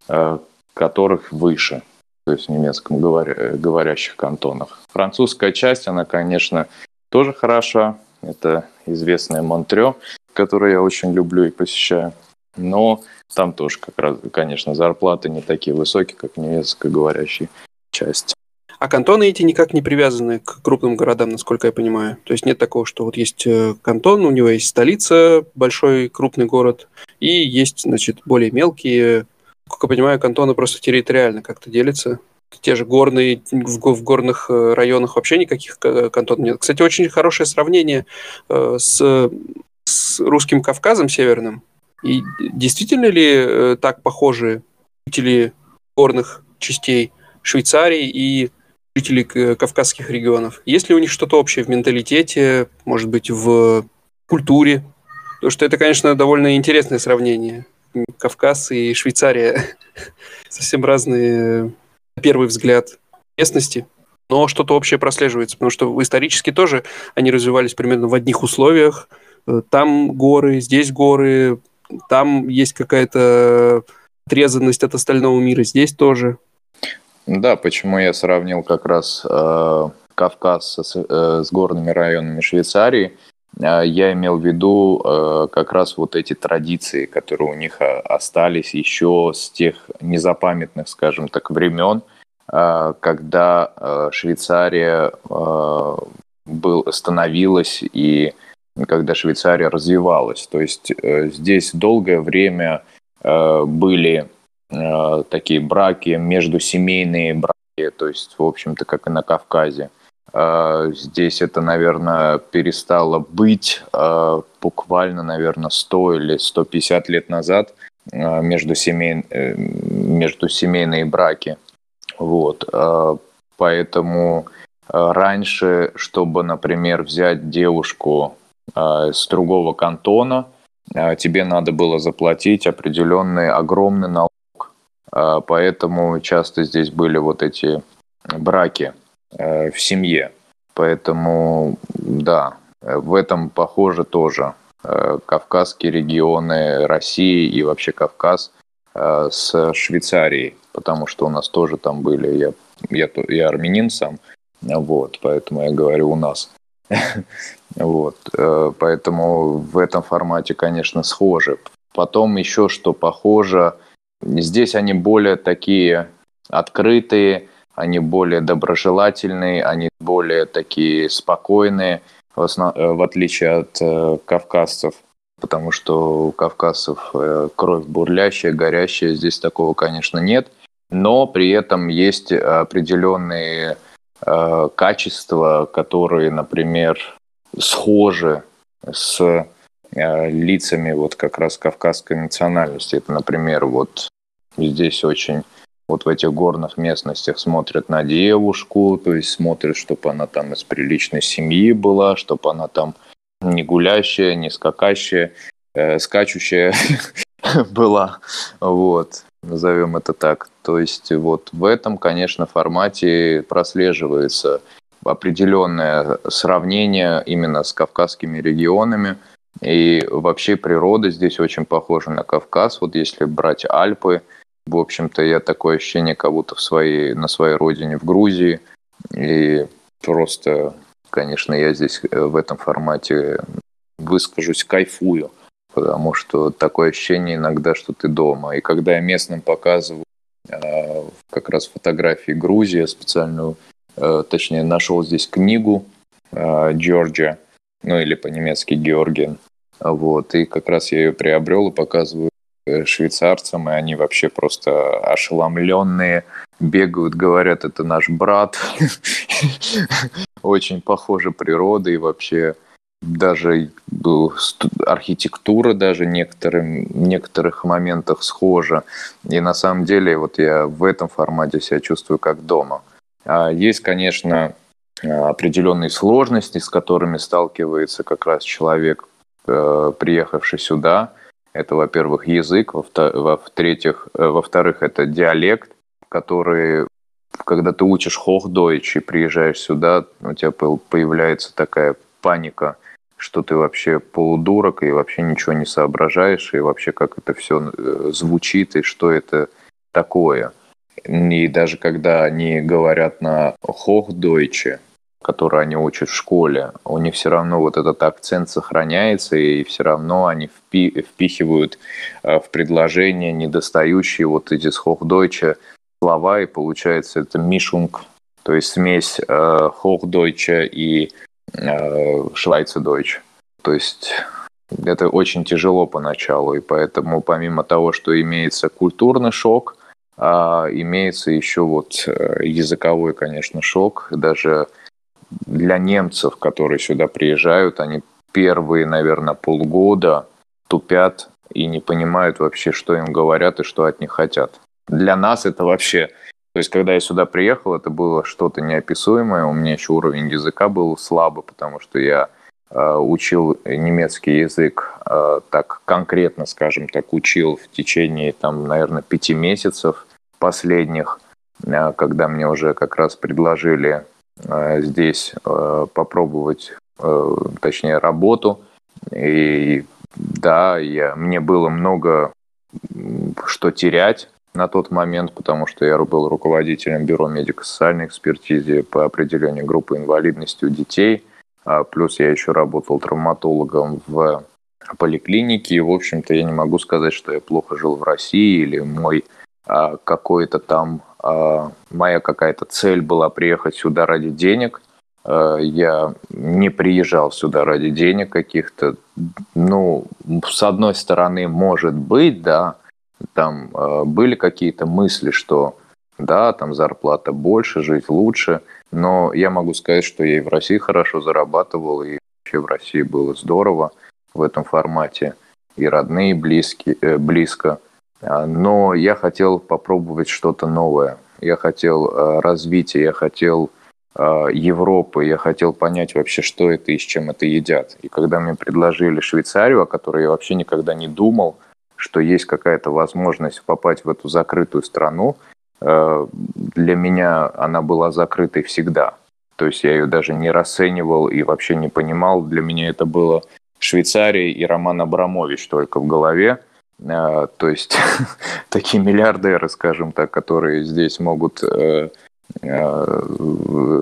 э, которых выше, то есть в немецком говоря, говорящих кантонах. Французская часть, она, конечно, тоже хороша. Это известная Монтрё, которую я очень люблю и посещаю. Но там тоже, как раз, конечно, зарплаты не такие высокие, как немецкоговорящей части. А кантоны эти никак не привязаны к крупным городам, насколько я понимаю. То есть нет такого, что вот есть э, кантон, у него есть столица, большой крупный город, и есть, значит, более мелкие. Как я понимаю, кантоны просто территориально как-то делятся. Те же горные, в, в горных э, районах вообще никаких кантонов нет. Кстати, очень хорошее сравнение э, с, с русским Кавказом северным. И действительно ли так похожи жители горных частей Швейцарии и жителей кавказских регионов? Есть ли у них что-то общее в менталитете, может быть, в культуре? Потому что это, конечно, довольно интересное сравнение. Кавказ и Швейцария совсем разные, на первый взгляд, местности, но что-то общее прослеживается, потому что исторически тоже они развивались примерно в одних условиях. Там горы, здесь горы, там есть какая-то отрезанность от остального мира здесь тоже. Да, почему я сравнил как раз э, Кавказ с, э, с горными районами Швейцарии. Э, я имел в виду э, как раз вот эти традиции, которые у них э, остались еще с тех незапамятных, скажем так, времен, э, когда э, Швейцария э, был, становилась и когда Швейцария развивалась. То есть э, здесь долгое время э, были такие браки, междусемейные браки, то есть, в общем-то, как и на Кавказе. Здесь это, наверное, перестало быть буквально, наверное, 100 или 150 лет назад между, семей, между семейные браки. Вот. Поэтому раньше, чтобы, например, взять девушку с другого кантона, тебе надо было заплатить определенный огромный налог. А, поэтому часто здесь были вот эти браки в семье. Поэтому, да, в этом похоже тоже кавказские регионы России и вообще Кавказ с Швейцарией, потому что у нас тоже там были, я, я, я армянин сам, вот, поэтому я говорю у нас. Вот, э, поэтому в этом формате, конечно, схожи. Потом еще что похоже, здесь они более такие открытые, они более доброжелательные, они более такие спокойные, в, основ... Э, в отличие от э, кавказцев, потому что у кавказцев кровь бурлящая, горящая, здесь такого, конечно, нет, но при этом есть определенные качества, которые, например, схожи с э, лицами вот как раз кавказской национальности. Это, например, вот здесь очень вот в этих горных местностях смотрят на девушку, то есть смотрят, чтобы она там из приличной семьи была, чтобы она там не гулящая, не скакащая, э, скачущая была, вот, назовем это так. То есть вот в этом, конечно, формате прослеживается определенное сравнение именно с кавказскими регионами. И вообще природа здесь очень похожа на Кавказ. Вот если брать Альпы, в общем-то, я такое ощущение, как будто в своей, на своей родине в Грузии. И просто, конечно, я здесь э, в этом формате выскажусь, кайфую, потому что такое ощущение иногда, что ты дома. И когда я местным показываю э, как раз фотографии Грузии, специальную Э, точнее, нашел здесь книгу Джорджия, ну или по-немецки Георгиен. Вот, и как раз я ее приобрел и показываю швейцарцам, и они вообще просто ошеломленные, бегают, говорят, это наш брат. Очень похожа природа и вообще даже архитектура даже некоторым, некоторых моментах схожа. И на самом деле вот я в этом формате себя чувствую как дома. А есть, конечно, определенные сложности, с которыми сталкивается как раз человек, э, приехавший сюда. Это, во-первых, язык, во-вторых, э, во-вторых, это диалект, который, когда ты учишь хохдойч и приезжаешь сюда, у тебя появляется такая паника, что ты вообще полудурок и вообще ничего не соображаешь, и вообще как это все э, звучит, и что это такое – и даже когда они говорят на Hochdeutsch, который они учат в школе, у них все равно вот этот акцент сохраняется, и все равно они впи впихивают э, в предложение недостающие вот эти Hochdeutsch слова, и получается это мишунг, то есть смесь э, Hochdeutsch и э, Schweizerdeutsch. То есть это очень тяжело поначалу, и поэтому помимо того, что имеется культурный шок – а имеется еще вот э, языковой, конечно, шок. Даже для немцев, которые сюда приезжают, они первые, наверное, полгода тупят и не понимают вообще, что им говорят и что от них хотят. Для нас это вообще... То есть, когда я сюда приехал, это было что-то неописуемое. У меня еще уровень языка был слабый, потому что я Э, учил немецкий язык э, так конкретно, скажем так, учил в течение, там, наверное, пяти месяцев последних, э, когда мне уже как раз предложили здесь попробовать, точнее, работу. И да, я, мне было много что терять на тот момент, потому что я был руководителем Бюро медико-социальной экспертизы по определению группы инвалидности у детей. А плюс я еще работал травматологом в поликлинике. И, в общем-то, я не могу сказать, что я плохо жил в России или мой а, какой-то там, моя какая-то цель была приехать сюда ради денег. А, я не приезжал сюда ради денег каких-то. Ну, с одной стороны, может быть, да, там э, были какие-то мысли, что да, там зарплата больше, жить лучше, но я могу сказать, что я и в России хорошо зарабатывал, и вообще в России было здорово в этом формате, и родные, и близкие, э, близко. А, но я хотел попробовать что-то новое. Я хотел э, развития, я хотел э, Европы, я хотел понять вообще, что это и с чем это едят. И когда мне предложили Швейцарию, о которой я вообще никогда не думал – что есть какая-то возможность попасть в эту закрытую страну, э, для меня она была закрытой всегда. То есть я ее даже не расценивал и вообще не понимал. Для меня это было Швейцария и Роман Абрамович только в голове. Э, то есть такие миллиардеры, скажем так, которые здесь могут э,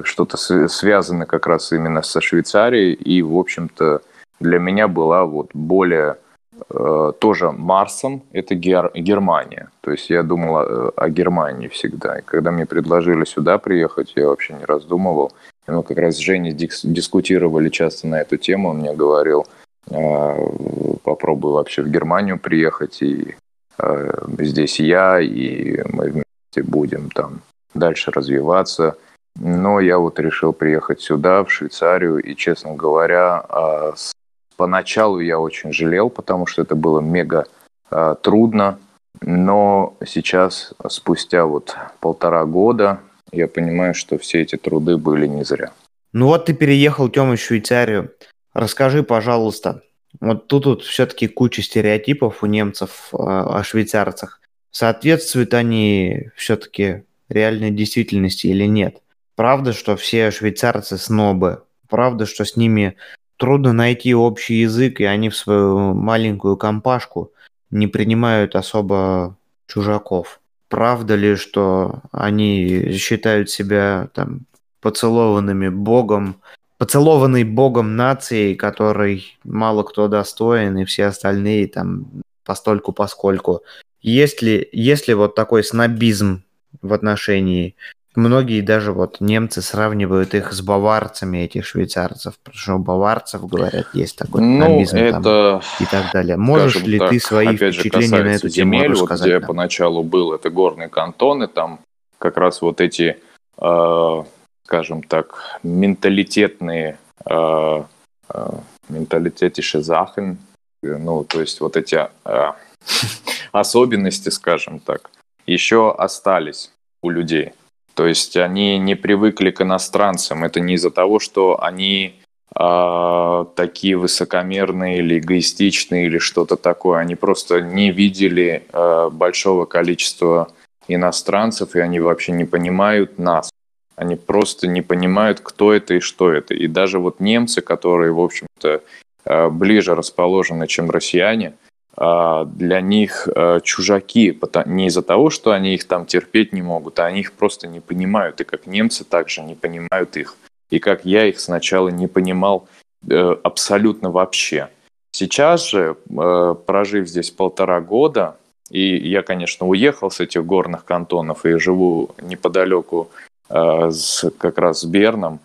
что-то связано как раз именно со Швейцарией. И, в общем-то, для меня была вот более Э, тоже Марсом, это Гер, Германия. То есть я думал о, о Германии всегда. И когда мне предложили сюда приехать, я вообще не раздумывал. И мы как раз с Женей дис, дискутировали часто на эту тему. Он мне говорил, э, попробуй вообще в Германию приехать, и э, здесь я, и мы вместе будем там дальше развиваться. Но я вот решил приехать сюда, в Швейцарию, и, честно говоря, с Поначалу я очень жалел, потому что это было мега трудно, но сейчас, спустя вот полтора года, я понимаю, что все эти труды были не зря. Ну вот ты переехал, Тёма, в Швейцарию. Расскажи, пожалуйста, вот тут вот все-таки куча стереотипов у немцев э, о швейцарцах. Соответствуют они все-таки реальной действительности или нет? Правда, что все швейцарцы снобы? Правда, что с ними трудно найти общий язык, и они в свою маленькую компашку не принимают особо чужаков. Правда ли, что они считают себя там поцелованными богом, поцелованной богом нацией, которой мало кто достоин, и все остальные там постольку поскольку. Есть ли, есть ли вот такой снобизм в отношении Многие даже вот немцы сравнивают их с баварцами, этих швейцарцев, потому что у баварцев, говорят, есть такой ну, это, там, и так далее. Можешь ли так, ты свои впечатления на эту тему земель, рассказать? Вот где нам? я поначалу был, это горные кантоны, там как раз вот эти, э, скажем так, менталитетные, э, э, менталитетische Sachen, ну, то есть вот эти э, особенности, скажем так, еще остались у людей. То есть они не привыкли к иностранцам. Это не из-за того, что они э, такие высокомерные или эгоистичные или что-то такое. Они просто не видели э, большого количества иностранцев, и они вообще не понимают нас. Они просто не понимают, кто это и что это. И даже вот немцы, которые, в общем-то, э, ближе расположены, чем россияне – а, для них э, чужаки, не из-за того, что они их там терпеть не могут, а они их просто не понимают, и как немцы также не понимают их, и как я их сначала не понимал э, абсолютно вообще. Сейчас же, э, прожив здесь полтора года, и я, конечно, уехал с этих горных кантонов и живу неподалеку с, как раз с Берном.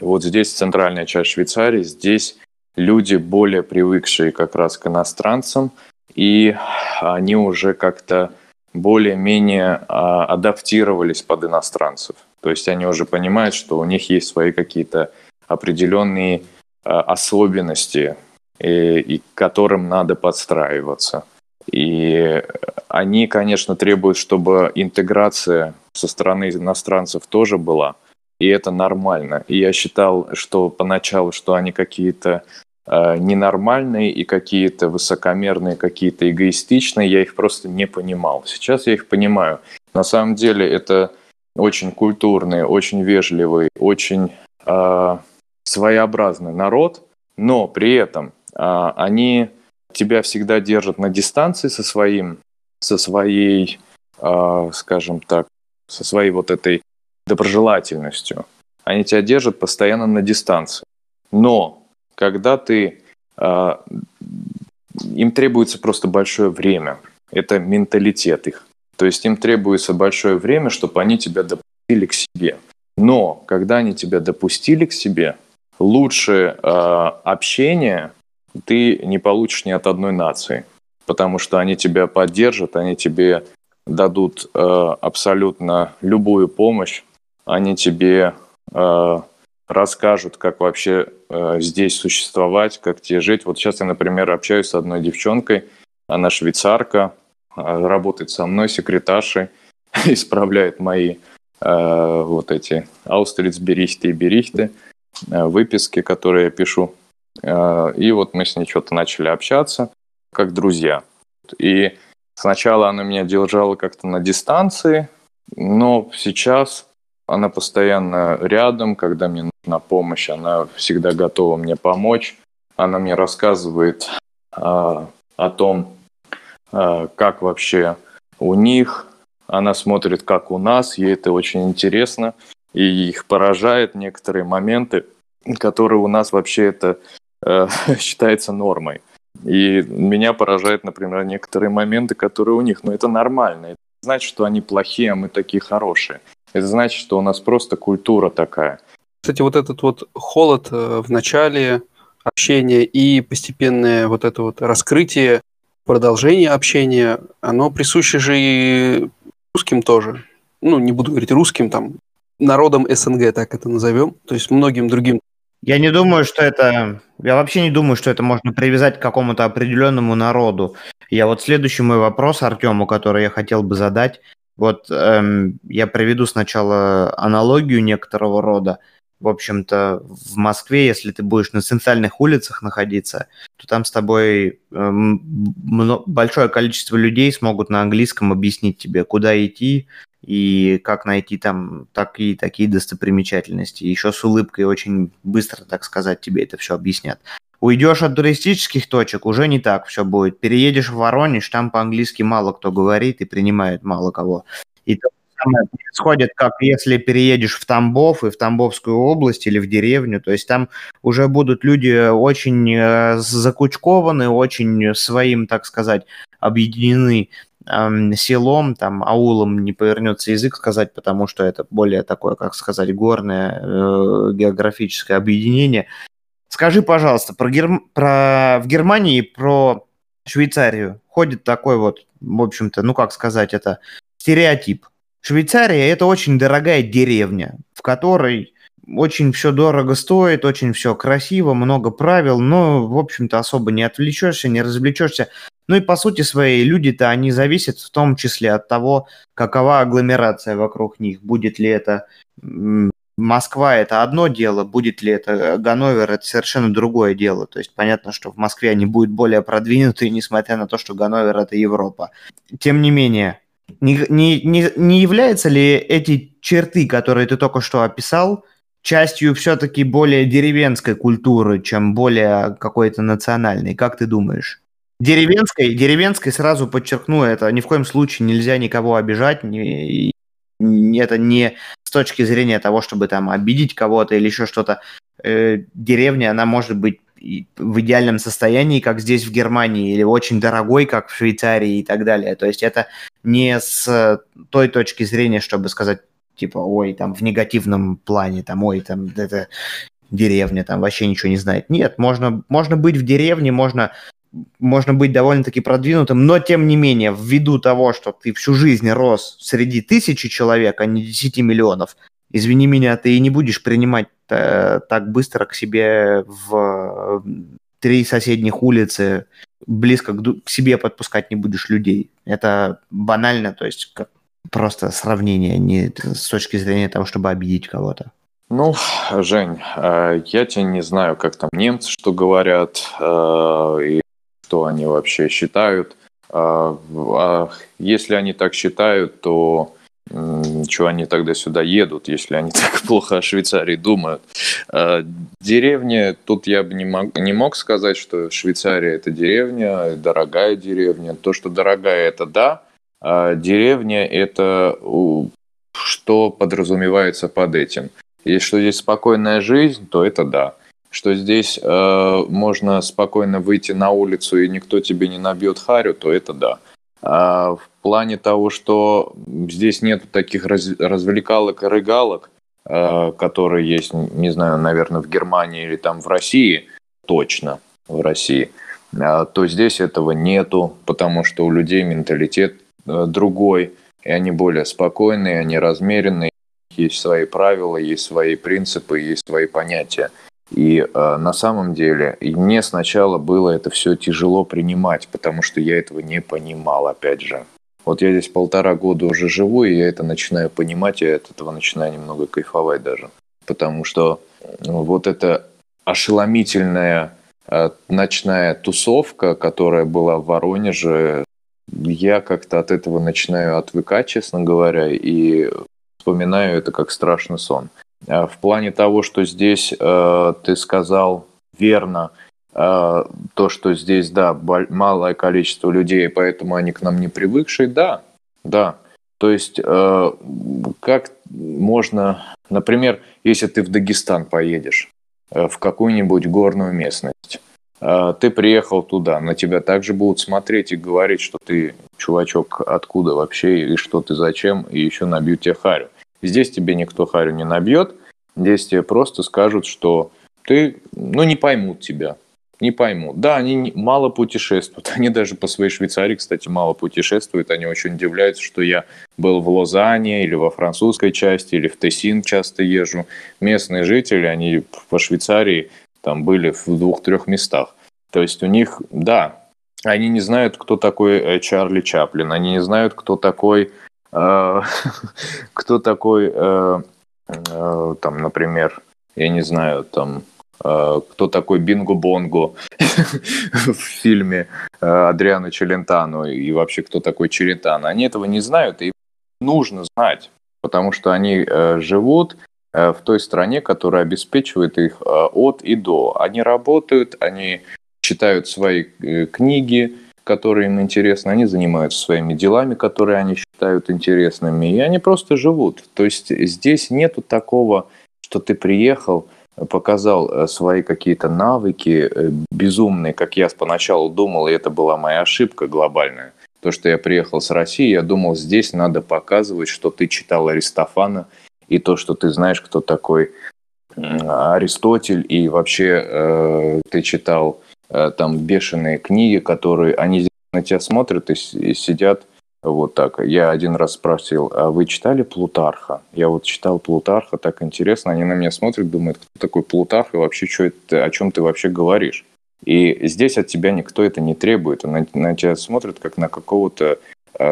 Вот здесь центральная часть Швейцарии, здесь люди более привыкшие как раз к иностранцам, и они уже как-то более-менее а, адаптировались под иностранцев. То есть они уже понимают, что у них есть свои какие-то определенные а, особенности, и, и к которым надо подстраиваться. И они, конечно, требуют, чтобы интеграция со стороны иностранцев тоже была, и это нормально. И я считал, что поначалу, что они какие-то Э, ненормальные и какие-то высокомерные, какие-то эгоистичные, я их просто не понимал. Сейчас я их понимаю. На самом деле это очень культурный, очень вежливый, очень э, своеобразный народ, но при этом э, они тебя всегда держат на дистанции со своим со своей, э, скажем так, со своей вот этой доброжелательностью. Они тебя держат постоянно на дистанции. Но когда ты... Э, им требуется просто большое время. Это менталитет их. То есть им требуется большое время, чтобы они тебя допустили к себе. Но когда они тебя допустили к себе, лучше э, общение ты не получишь ни от одной нации, потому что они тебя поддержат, они тебе дадут э, абсолютно любую помощь, они тебе э, расскажут, как вообще э, здесь существовать, как тебе жить. Вот сейчас я, например, общаюсь с одной девчонкой, она швейцарка, э, работает со мной секретаршей, исправляет мои э, вот эти аустриц, берихты и берихты, э, выписки, которые я пишу. Э, и вот мы с ней что-то начали общаться, как друзья. И сначала она меня держала как-то на дистанции, но сейчас она постоянно рядом, когда мне нужна помощь, она всегда готова мне помочь. Она мне рассказывает э, о том, э, как вообще у них, она смотрит, как у нас, ей это очень интересно, и их поражает некоторые моменты, которые у нас вообще это э, считается нормой. И меня поражает, например, некоторые моменты, которые у них. Но это нормально. Это значит, что они плохие, а мы такие хорошие. Это значит, что у нас просто культура такая. Кстати, вот этот вот холод э, в начале общения и постепенное вот это вот раскрытие, продолжение общения, оно присуще же и русским тоже. Ну, не буду говорить русским, там, народам СНГ, так это назовем, то есть многим другим. Я не думаю, что это... Я вообще не думаю, что это можно привязать к какому-то определенному народу. Я вот следующий мой вопрос Артему, который я хотел бы задать. Вот эм, я приведу сначала аналогию некоторого рода в общем-то, в Москве, если ты будешь на центральных улицах находиться, то там с тобой э, большое количество людей смогут на английском объяснить тебе, куда идти и как найти там такие такие достопримечательности. Еще с улыбкой очень быстро, так сказать, тебе это все объяснят. Уйдешь от туристических точек, уже не так все будет. Переедешь в Воронеж, там по-английски мало кто говорит и принимает мало кого. И то самое происходит, как если переедешь в Тамбов и в Тамбовскую область или в деревню, то есть там уже будут люди очень э, закучкованы, очень своим, так сказать, объединены селом, там, аулом не повернется язык сказать, потому что это более такое, как сказать, горное э, географическое объединение. Скажи, пожалуйста, про, Гер... про в Германии про Швейцарию ходит такой вот, в общем-то, ну как сказать, это стереотип. Швейцария – это очень дорогая деревня, в которой очень все дорого стоит, очень все красиво, много правил, но, в общем-то, особо не отвлечешься, не развлечешься. Ну и по сути своей люди-то они зависят в том числе от того, какова агломерация вокруг них. Будет ли это Москва это одно дело, будет ли это Ганновер это совершенно другое дело. То есть понятно, что в Москве они будут более продвинутые, несмотря на то, что Ганновер это Европа. Тем не менее, не, не, не, не являются ли эти черты, которые ты только что описал, частью все-таки более деревенской культуры, чем более какой-то национальной? Как ты думаешь? Деревенской, деревенской сразу подчеркну, это ни в коем случае нельзя никого обижать, не, это не с точки зрения того, чтобы там обидеть кого-то или еще что-то. Э, деревня, она может быть в идеальном состоянии, как здесь в Германии, или очень дорогой, как в Швейцарии и так далее. То есть это не с той точки зрения, чтобы сказать, типа, ой, там в негативном плане, там, ой, там это деревня, там вообще ничего не знает. Нет, можно, можно быть в деревне, можно, можно быть довольно-таки продвинутым, но тем не менее, ввиду того, что ты всю жизнь рос среди тысячи человек, а не десяти миллионов, извини меня, ты и не будешь принимать э, так быстро к себе в три соседних улицы, близко к, к себе подпускать не будешь людей. Это банально, то есть как просто сравнение, не с точки зрения того, чтобы обидеть кого-то. Ну, Жень, э, я тебя не знаю, как там немцы что говорят, э, и что они вообще считают. Э, а если они так считают, то чего они тогда сюда едут, если они так плохо о Швейцарии думают. Деревня, тут я бы не мог, не мог сказать, что Швейцария это деревня, дорогая деревня. То, что дорогая, это да, деревня – это что подразумевается под этим. Если что здесь спокойная жизнь, то это да. Что здесь э, можно спокойно выйти на улицу и никто тебе не набьет харю, то это да. А в плане того, что здесь нет таких раз, развлекалок и рыгалок, э, которые есть, не знаю, наверное, в Германии или там в России, точно в России, э, то здесь этого нету, потому что у людей менталитет другой, и они более спокойные, они размеренные, есть свои правила, есть свои принципы, есть свои понятия. И э, на самом деле мне сначала было это все тяжело принимать, потому что я этого не понимал, опять же. Вот я здесь полтора года уже живу, и я это начинаю понимать, и от этого начинаю немного кайфовать даже. Потому что ну, вот эта ошеломительная э, ночная тусовка, которая была в Воронеже, я как-то от этого начинаю отвыкать, честно говоря, и вспоминаю это как страшный сон. А в плане того, что здесь э, ты сказал верно, э, то, что здесь, да, малое количество людей, поэтому они к нам не привыкшие, да, да. То есть, э, как можно, например, если ты в Дагестан поедешь, э, в какую-нибудь горную местность, ты приехал туда, на тебя также будут смотреть и говорить, что ты, чувачок, откуда вообще, и что ты зачем, и еще набьют тебе харю. Здесь тебе никто харю не набьет, здесь тебе просто скажут, что ты, ну, не поймут тебя, не поймут. Да, они мало путешествуют, они даже по своей Швейцарии, кстати, мало путешествуют, они очень удивляются, что я был в Лозанне или во французской части, или в Тессин часто езжу. Местные жители, они по Швейцарии там были в двух-трех местах. То есть у них, да, они не знают, кто такой э, Чарли Чаплин, они не знают, кто такой Э, кто такой, э, э, там, например, я не знаю, там, кто такой Бинго Бонго в фильме Адриано Челентано и вообще кто такой Челентано. Они этого не знают, и нужно знать, потому что они живут в той стране, которая обеспечивает их от и до. Они работают, они читают свои книги, которые им интересны, они занимаются своими делами, которые они считают интересными, и они просто живут. То есть здесь нету такого, что ты приехал, показал э, свои какие-то навыки э, безумные, как я поначалу думал, и это была моя ошибка глобальная. То, что я приехал с России, я думал, здесь надо показывать, что ты читал Аристофана, и то, что ты знаешь, кто такой Аристотель, и вообще э, ты читал Э, там бешеные книги, которые они на тебя смотрят и, и сидят вот так. Я один раз спросил, а вы читали Плутарха? Я вот читал Плутарха, так интересно. Они на меня смотрят, думают, кто такой Плутарх и вообще, что это, о чем ты вообще говоришь? И здесь от тебя никто это не требует. На, на тебя смотрят как на какого-то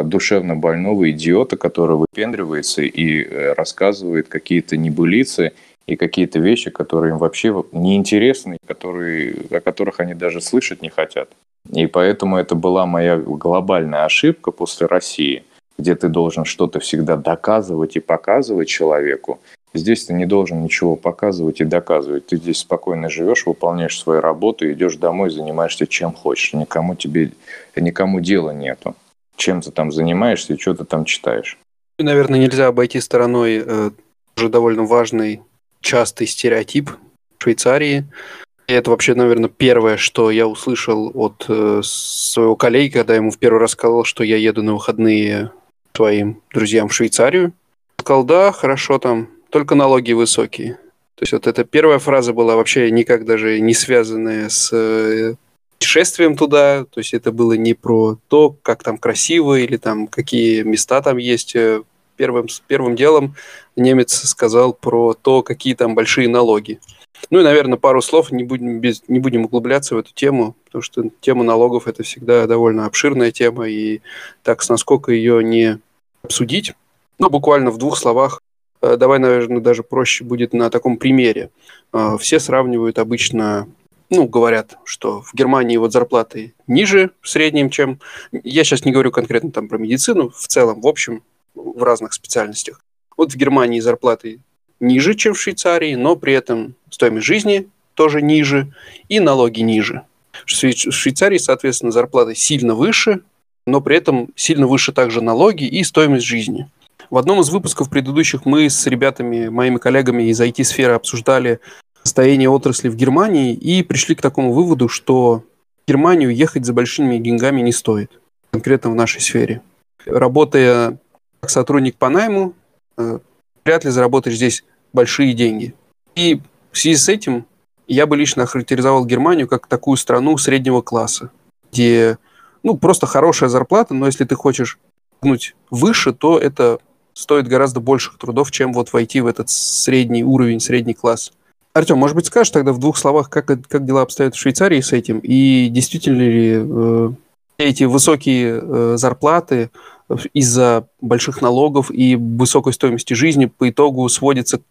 душевно больного идиота, который выпендривается и э, рассказывает какие-то небылицы и какие-то вещи, которые им вообще неинтересны, которые, о которых они даже слышать не хотят. И поэтому это была моя глобальная ошибка после России, где ты должен что-то всегда доказывать и показывать человеку. Здесь ты не должен ничего показывать и доказывать. Ты здесь спокойно живешь, выполняешь свою работу, идешь домой, занимаешься чем хочешь. Никому тебе, никому дела нету. Чем ты там занимаешься и что ты там читаешь. Наверное, нельзя обойти стороной э, уже довольно важный частый стереотип Швейцарии. И это вообще, наверное, первое, что я услышал от э, своего коллеги, когда ему в первый раз сказал, что я еду на выходные своим друзьям в Швейцарию. Сказал, да, хорошо там, только налоги высокие. То есть вот эта первая фраза была вообще никак даже не связанная с э, путешествием туда. То есть это было не про то, как там красиво или там какие места там есть э, первым, первым делом немец сказал про то, какие там большие налоги. Ну и, наверное, пару слов, не будем, без, не будем углубляться в эту тему, потому что тема налогов – это всегда довольно обширная тема, и так, насколько ее не обсудить, ну, буквально в двух словах, э, давай, наверное, даже проще будет на таком примере. Э, все сравнивают обычно ну, говорят, что в Германии вот зарплаты ниже в среднем, чем... Я сейчас не говорю конкретно там про медицину, в целом, в общем, в разных специальностях. Вот в Германии зарплаты ниже, чем в Швейцарии, но при этом стоимость жизни тоже ниже и налоги ниже. В Швейцарии, соответственно, зарплаты сильно выше, но при этом сильно выше также налоги и стоимость жизни. В одном из выпусков предыдущих мы с ребятами, моими коллегами из IT-сферы обсуждали состояние отрасли в Германии и пришли к такому выводу, что в Германию ехать за большими деньгами не стоит, конкретно в нашей сфере. Работая как сотрудник по найму, э, вряд ли заработаешь здесь большие деньги. И в связи с этим я бы лично охарактеризовал Германию как такую страну среднего класса, где ну, просто хорошая зарплата, но если ты хочешь гнуть выше, то это стоит гораздо больших трудов, чем вот войти в этот средний уровень, средний класс. Артем, может быть, скажешь тогда в двух словах, как, как дела обстоят в Швейцарии с этим, и действительно ли э, эти высокие э, зарплаты из-за больших налогов и высокой стоимости жизни по итогу сводятся к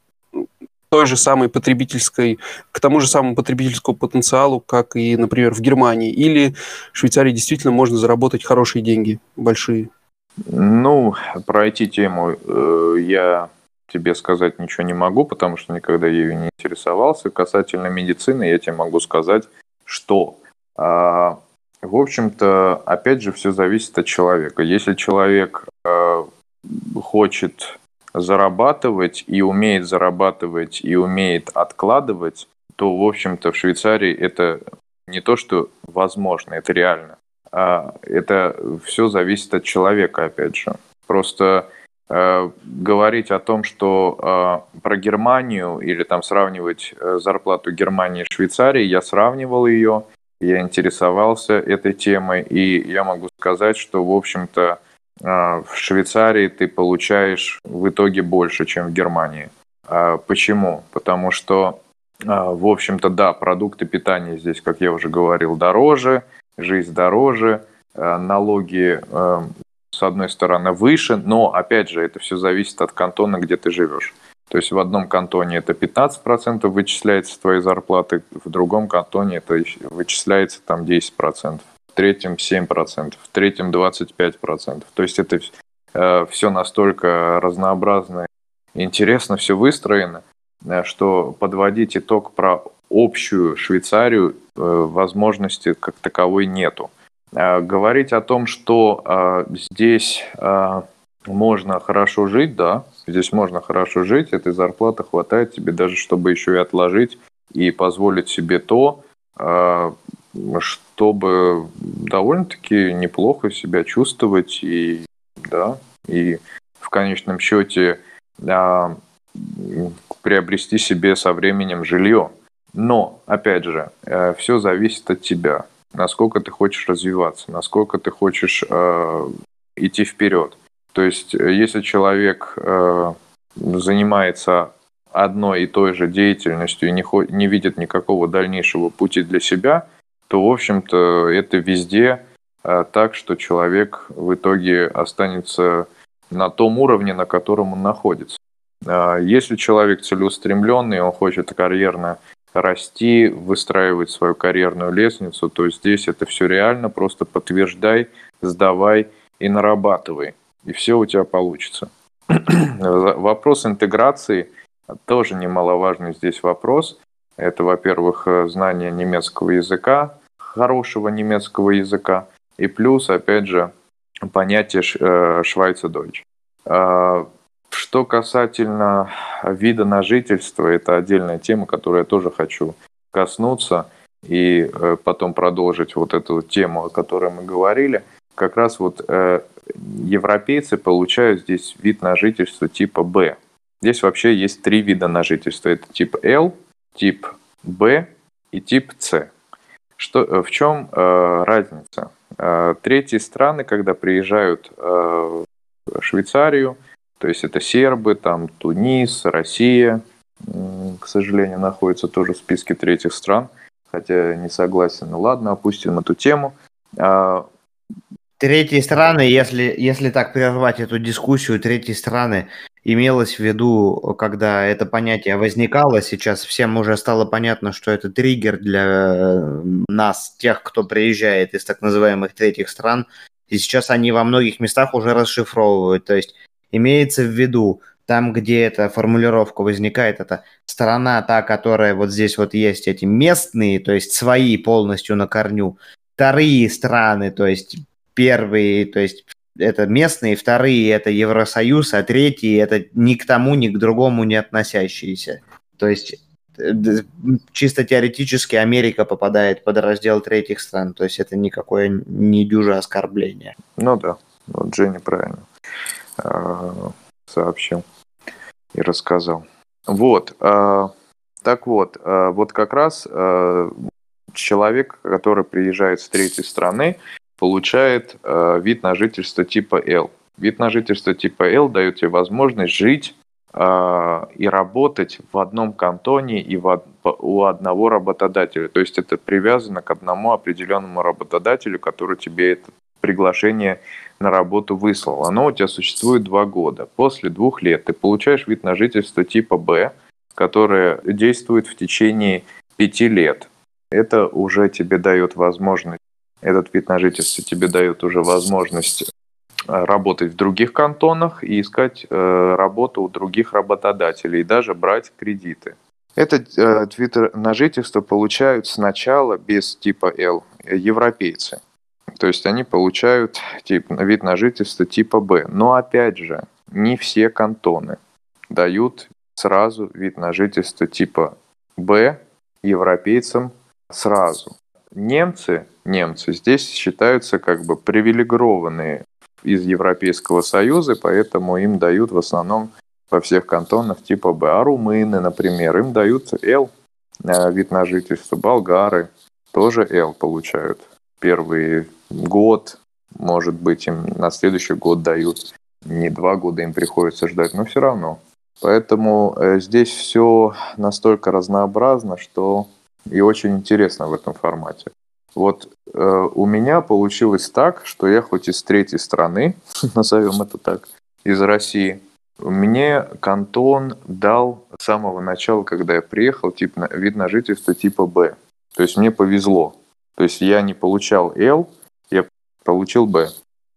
той же самой потребительской, к тому же самому потребительскому потенциалу, как и, например, в Германии, или в Швейцарии действительно можно заработать хорошие деньги, большие? Ну, про IT-тему э, я тебе сказать ничего не могу, потому что никогда ею не интересовался. Касательно медицины я тебе могу сказать, что, э, в общем-то, опять же, все зависит от человека. Если человек э, хочет зарабатывать и умеет зарабатывать и умеет откладывать, то, в общем-то, в Швейцарии это не то, что возможно, это реально. А это все зависит от человека, опять же. Просто говорить о том, что э, про Германию или там сравнивать э, зарплату Германии и Швейцарии, я сравнивал ее, я интересовался этой темой, и я могу сказать, что, в общем-то, э, в Швейцарии ты получаешь в итоге больше, чем в Германии. Э, почему? Потому что, э, в общем-то, да, продукты питания здесь, как я уже говорил, дороже – жизнь дороже, э, налоги э, с одной стороны выше, но опять же это все зависит от кантона, где ты живешь. То есть в одном кантоне это 15% вычисляется с твоей зарплаты, в другом кантоне это вычисляется там 10%, в третьем 7%, в третьем 25%. То есть это э, все настолько разнообразно интересно все выстроено, э, что подводить итог про общую Швейцарию э, возможности как таковой нету. Э, говорить о том, что э, здесь можно хорошо жить, да, здесь можно хорошо жить, этой зарплаты хватает тебе даже, чтобы еще и отложить и позволить себе то, чтобы довольно-таки неплохо себя чувствовать и, да, и в конечном счете приобрести себе со временем жилье. Но, опять же, э, все зависит от тебя. Насколько ты хочешь развиваться, насколько ты хочешь э, идти вперед. То есть, э, если человек э, занимается одной и той же деятельностью и не, не видит никакого дальнейшего пути для себя, то, в общем-то, это везде э, так, что человек в итоге останется на том уровне, на котором он находится. Э, если человек целеустремленный, он хочет карьерно расти, выстраивать свою карьерную лестницу, то здесь это все реально, просто подтверждай, сдавай и нарабатывай, и все у тебя получится. вопрос интеграции тоже немаловажный здесь вопрос. Это, во-первых, знание немецкого языка, хорошего немецкого языка, и плюс, опять же, понятие э, Швайца-Дойч. Что касательно вида на жительство, это отдельная тема, которую я тоже хочу коснуться и э, потом продолжить вот эту тему, о которой мы говорили. Как раз вот э, европейцы получают здесь вид на жительство типа Б. Здесь вообще есть три вида на жительство. Это тип L, тип Б и тип С. Что, э, в чем э, разница? Э, третьи страны, когда приезжают э, в Швейцарию, то есть это сербы, там Тунис, Россия, к сожалению, находится тоже в списке третьих стран, хотя не согласен. Ну ладно, опустим эту тему. А, третьи страны, если, если так прервать эту дискуссию, третьи страны имелось в виду, когда это понятие возникало, сейчас всем уже стало понятно, что это триггер для э, нас, тех, кто приезжает из так называемых третьих стран, и сейчас они во многих местах уже расшифровывают. То есть Имеется в виду, там, где эта формулировка возникает, это сторона та, которая вот здесь вот есть эти местные, то есть свои полностью на корню, вторые страны, то есть первые, то есть это местные, вторые это Евросоюз, а третьи это ни к тому, ни к другому не относящиеся. То есть э, чисто теоретически Америка попадает под раздел третьих стран, то есть это никакое не дюже оскорбление. Ну да, вот Женя правильно сообщил и рассказал. Вот, э, так вот, э, вот как раз э, человек, который приезжает с третьей страны, получает э, вид на жительство типа L. Вид на жительство типа L дает тебе возможность жить э, и работать в одном кантоне и в, у одного работодателя. То есть это привязано к одному определенному работодателю, который тебе это приглашение на работу выслал. Оно у тебя существует два года. После двух лет ты получаешь вид на жительство типа Б, которое действует в течение пяти лет. Это уже тебе дает возможность этот вид на жительство тебе дает уже возможность э, работать в других кантонах и искать э, работу у других работодателей, и даже брать кредиты. Этот э, вид на жительство получают сначала без типа L европейцы. То есть они получают тип, вид на жительство типа Б. Но опять же, не все кантоны дают сразу вид на жительство типа Б европейцам сразу. Немцы немцы здесь считаются как бы привилегированные из Европейского Союза, поэтому им дают в основном во всех кантонах типа Б. А румыны, например, им дают Л э, вид на жительство. Болгары тоже Л получают. Первый год, может быть, им на следующий год дают. Не два года им приходится ждать, но все равно. Поэтому э, здесь все настолько разнообразно, что и очень интересно в этом формате. Вот э, у меня получилось так, что я хоть из третьей страны, назовем это так, из России, мне кантон дал с самого начала, когда я приехал, тип, вид на жительство типа Б. То есть мне повезло. То есть я не получал я получил Б.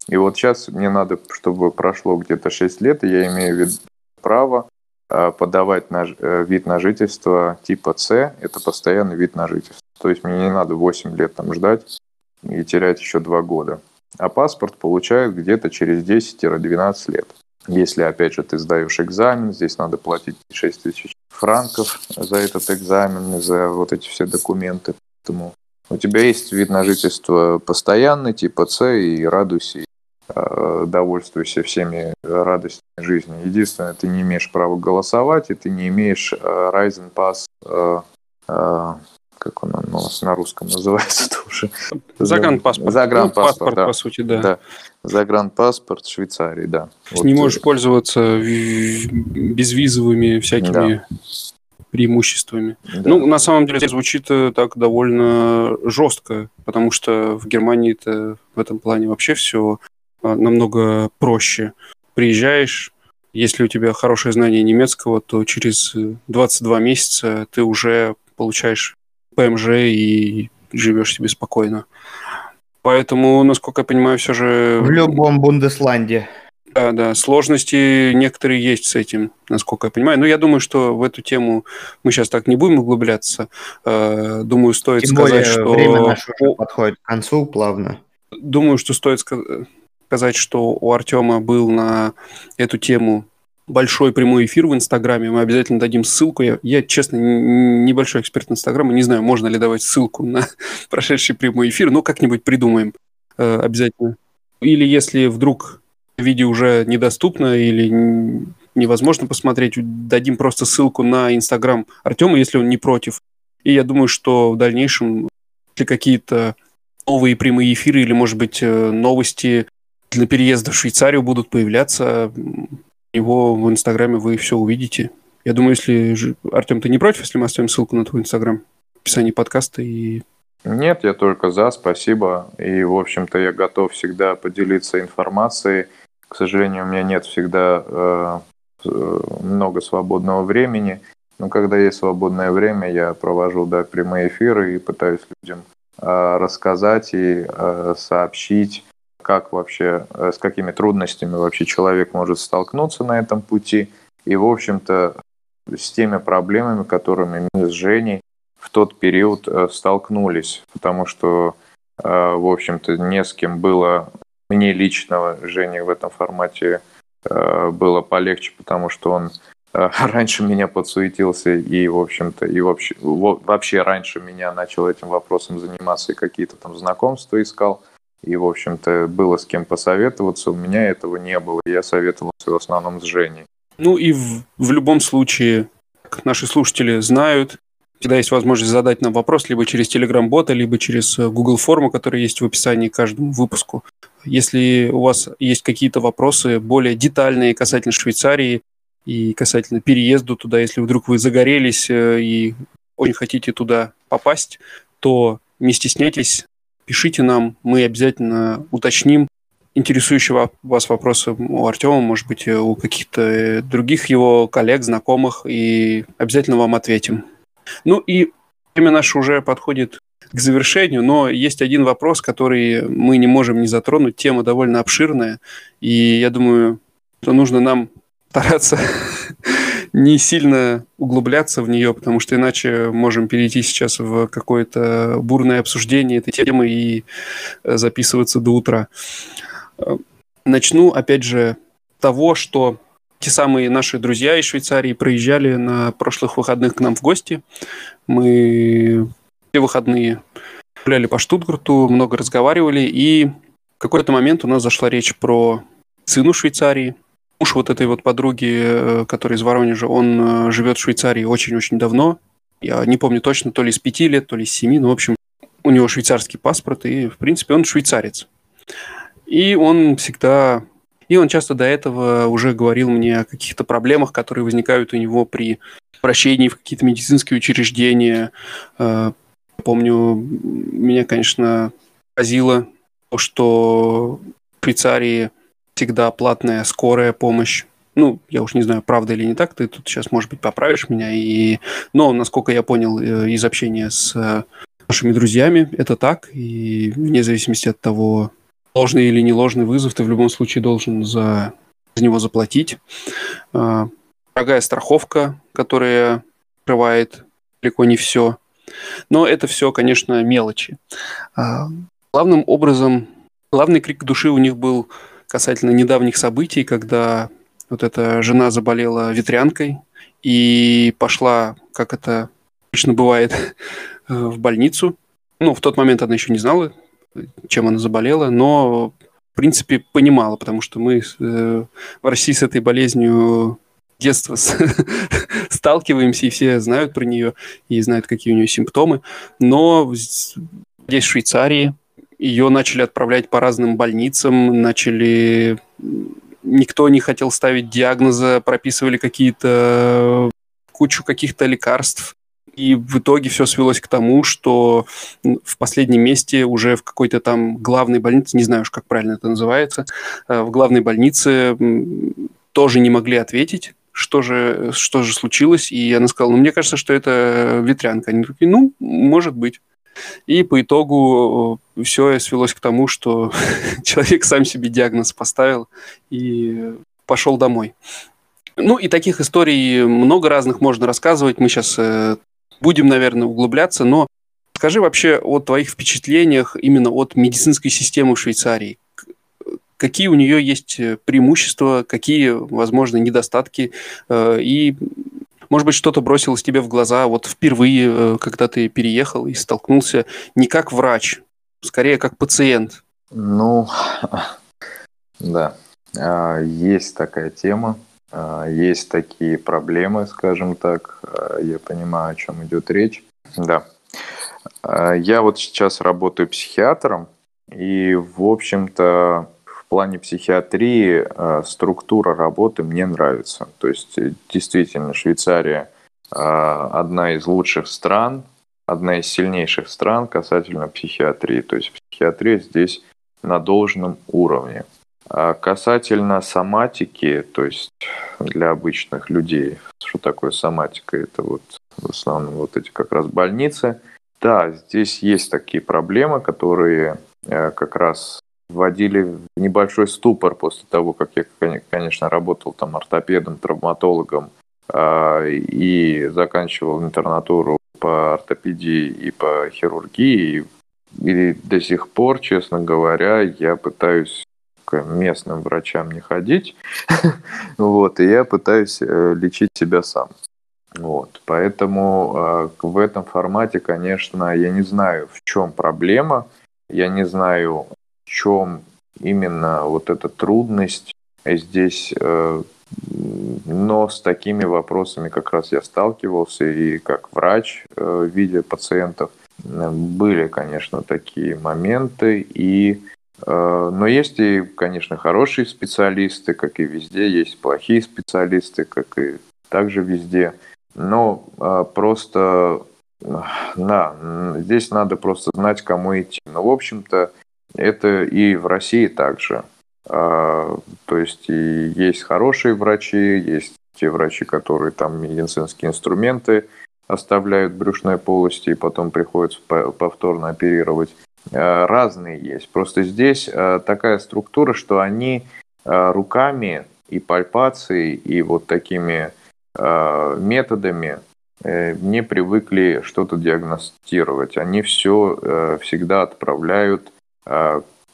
И вот сейчас мне надо, чтобы прошло где-то 6 лет, и я имею вид право э, подавать на, э, вид на жительство типа С, это постоянный вид на жительство. То есть мне не надо 8 лет там ждать и терять еще 2 года. А паспорт получают где-то через 10-12 лет. Если, опять же, ты сдаешь экзамен, здесь надо платить 6 тысяч франков за этот экзамен, за вот эти все документы. Поэтому у тебя есть вид на жительство постоянный, типа С, и радуйся, и э, довольствуйся всеми радостями жизни. Единственное, ты не имеешь права голосовать, и ты не имеешь э, Ryzen Pass э, э, как он у нас на русском называется тоже. Загранпаспорт. Загранпаспорт, ну, паспорт, да. по сути, да. да. Загранпаспорт Швейцарии, да. Вот. Не можешь пользоваться безвизовыми всякими да. Преимуществами. Да. Ну, на самом деле, звучит э, так довольно жестко, потому что в Германии это в этом плане вообще все а, намного проще. Приезжаешь, если у тебя хорошее знание немецкого, то через 22 месяца ты уже получаешь ПМЖ и живешь себе спокойно. Поэтому, насколько я понимаю, все же... В любом Бундесланде. Да, да, сложности некоторые есть с этим, насколько я понимаю. Но я думаю, что в эту тему мы сейчас так не будем углубляться. Э, думаю, стоит Тем сказать, более, что... время наше уже подходит к концу плавно. Думаю, что стоит сказать, что у Артема был на эту тему большой прямой эфир в Инстаграме. Мы обязательно дадим ссылку. Я, я честно, небольшой эксперт Инстаграма. Не знаю, можно ли давать ссылку на прошедший прямой эфир, но как-нибудь придумаем э, обязательно. Или если вдруг видео уже недоступно или невозможно посмотреть, дадим просто ссылку на Инстаграм Артема, если он не против. И я думаю, что в дальнейшем, если какие-то новые прямые эфиры или, может быть, э, новости для переезда в Швейцарию будут появляться, его в Инстаграме вы все увидите. Я думаю, если... Артем, ты не против, если мы оставим ссылку на твой Инстаграм в описании подкаста и... Нет, я только за, спасибо. И, в общем-то, я готов всегда поделиться информацией. К сожалению, у меня нет всегда э, много свободного времени. Но когда есть свободное время, я провожу да, прямые эфиры и пытаюсь людям э, рассказать и э, сообщить как вообще, с какими трудностями вообще человек может столкнуться на этом пути. И, в общем-то, с теми проблемами, которыми мы с Женей в тот период столкнулись. Потому что, в общем-то, не с кем было мне лично, Жене в этом формате э, было полегче, потому что он э, раньше меня подсуетился и, в общем-то, и вообще, вообще раньше меня начал этим вопросом заниматься и какие-то там знакомства искал. И, в общем-то, было с кем посоветоваться. У меня этого не было. Я советовался в основном с Женей. Ну и в, в любом случае, как наши слушатели знают, всегда есть возможность задать нам вопрос либо через Telegram-бота, либо через э, Google форму, которая есть в описании к каждому выпуску. Если у вас есть какие-то вопросы более детальные касательно Швейцарии и касательно переезда туда, если вдруг вы загорелись э, и очень хотите туда попасть, то не стесняйтесь, пишите нам, мы обязательно уточним интересующие вас вопросы у Артема, может быть, у каких-то э, других его коллег, знакомых, и обязательно вам ответим. Ну и время наше уже подходит к завершению, но есть один вопрос, который мы не можем не затронуть. Тема довольно обширная, и я думаю, что нужно нам стараться не сильно углубляться в нее, потому что иначе можем перейти сейчас в какое-то бурное обсуждение этой темы и э, записываться до утра. Э, начну, опять же, того, что те самые наши друзья из Швейцарии проезжали на прошлых выходных к нам в гости. Мы все выходные гуляли по Штутгарту, много разговаривали, и в какой-то момент у нас зашла речь про сыну Швейцарии, муж вот этой вот подруги, э, который из Воронежа, он э, живет в Швейцарии очень-очень давно. Я не помню точно, то ли с пяти лет, то ли с семи, но, в общем, у него швейцарский паспорт, и, в принципе, он швейцарец. И он всегда... И он часто до этого уже говорил мне о каких-то проблемах, которые возникают у него при обращении в какие-то медицинские учреждения. Э, помню, меня, конечно, поразило то, что в Швейцарии всегда платная скорая помощь. Ну, я уж не знаю, правда или не так, ты тут сейчас, может быть, поправишь меня. И... Но, насколько я понял э, из общения с э, нашими друзьями, это так. И вне зависимости от того, ложный или не ложный вызов, ты в любом случае должен за, за него заплатить. А, дорогая страховка, которая покрывает далеко не все. Но это все, конечно, мелочи. А, главным образом, главный крик души у них был касательно недавних событий, когда вот эта жена заболела ветрянкой и пошла, как это обычно бывает, в больницу. Ну, в тот момент она еще не знала, чем она заболела, но, в принципе, понимала, потому что мы э, в России с этой болезнью детства сталкиваемся, и все знают про нее, и знают, какие у нее симптомы. Но здесь, в Швейцарии, ее начали отправлять по разным больницам, начали... Никто не хотел ставить диагноза, прописывали какие-то кучу каких-то лекарств. И в итоге все свелось к тому, что в последнем месте уже в какой-то там главной больнице, не знаю уж, как правильно это называется, э, в главной больнице тоже не могли ответить, что же, что же случилось. И она сказала, ну, мне кажется, что это ветрянка. Они такие, ну, может быть. И по итогу э, все свелось к тому, что человек сам себе диагноз поставил и пошел домой. Ну и таких историй много разных можно рассказывать. Мы сейчас э, будем, наверное, углубляться, но скажи вообще о твоих впечатлениях именно от медицинской системы в Швейцарии. Какие у нее есть э, преимущества, какие, возможно, недостатки, и может быть, что-то бросилось тебе в глаза вот впервые, э, когда ты переехал и столкнулся не как врач, скорее как пациент? Ну, да, а, есть такая тема, есть такие проблемы, скажем так. А, я понимаю, о чем идет речь. Да. Я вот сейчас работаю психиатром, и, в общем-то, плане психиатрии структура работы мне нравится. То есть, э, действительно, Швейцария одна из лучших стран, одна из сильнейших стран касательно психиатрии. То есть, психиатрия здесь на должном уровне. А касательно соматики, то есть для обычных людей, что такое соматика? Это вот в основном вот эти как раз больницы. Да, здесь есть такие проблемы, которые как раз вводили в небольшой ступор после того, как я, конечно, работал там ортопедом, травматологом э, и заканчивал интернатуру по ортопедии и по хирургии. И до сих пор, честно говоря, я пытаюсь местным врачам не ходить. вот, и я пытаюсь э, лечить себя сам. Вот, поэтому э, в этом формате, конечно, я не знаю, в чем проблема, я не знаю, в чем именно вот эта трудность здесь, э, но с такими вопросами как раз я сталкивался и как врач, э, видя пациентов, были, конечно, такие моменты, и, но есть и, конечно, хорошие специалисты, как и везде, есть плохие специалисты, как и также везде. Но э, просто, да, здесь надо просто знать, кому идти. Но, в общем-то, это и в России также. То есть и есть хорошие врачи, есть те врачи, которые там медицинские инструменты оставляют брюшной полости и потом приходится повторно оперировать. Э, разные есть. Просто здесь э, такая структура, что они э, руками и пальпацией, и вот такими методами не привыкли что-то диагностировать. Они все всегда отправляют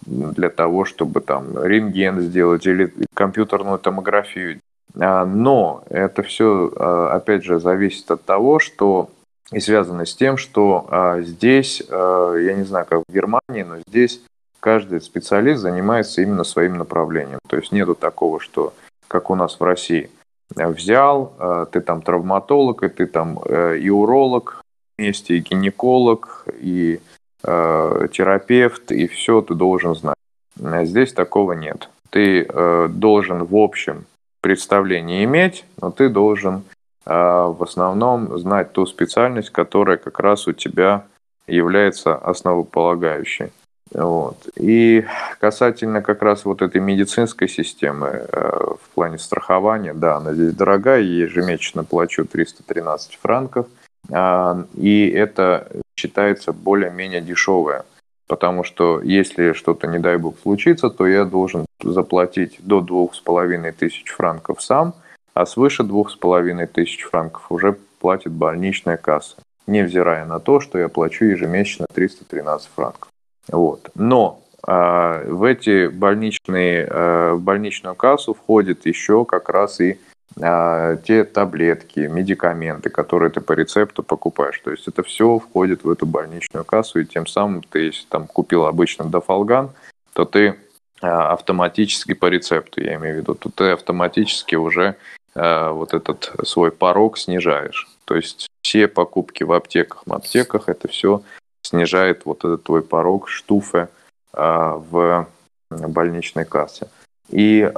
для того, чтобы там рентген сделать или компьютерную томографию а, но это все, опять же, зависит от того, что и связано с тем, что а, здесь, я не знаю, как в Германии, но здесь каждый специалист занимается именно своим направлением. То есть нету такого, что как у нас в России. Взял, ты там травматолог, и ты там э, и уролог вместе, и гинеколог, и э, терапевт, и все ты должен знать. Здесь такого нет. Ты э, должен в общем представление иметь, но ты должен в основном знать ту специальность, которая как раз у тебя является основополагающей. Вот. И касательно как раз вот этой медицинской системы э, в плане страхования, да, она здесь дорогая, я ежемесячно плачу 313 франков, э, и это считается более-менее дешевое потому что если что-то, не дай бог, случится, то я должен заплатить до двух с половиной тысяч франков сам, а свыше двух с половиной тысяч франков уже платит больничная касса, невзирая на то, что я плачу ежемесячно 313 франков. Вот. Но э, в эти больничные, э, в больничную кассу входит еще как раз и а, те таблетки, медикаменты, которые ты по рецепту покупаешь. То есть это все входит в эту больничную кассу, и тем самым ты, если там купил обычно дофалган, то ты автоматически по рецепту, я имею в виду, то ты автоматически уже вот этот свой порог снижаешь. То есть все покупки в аптеках, в аптеках, это все снижает вот этот твой порог штуфы в больничной кассе. И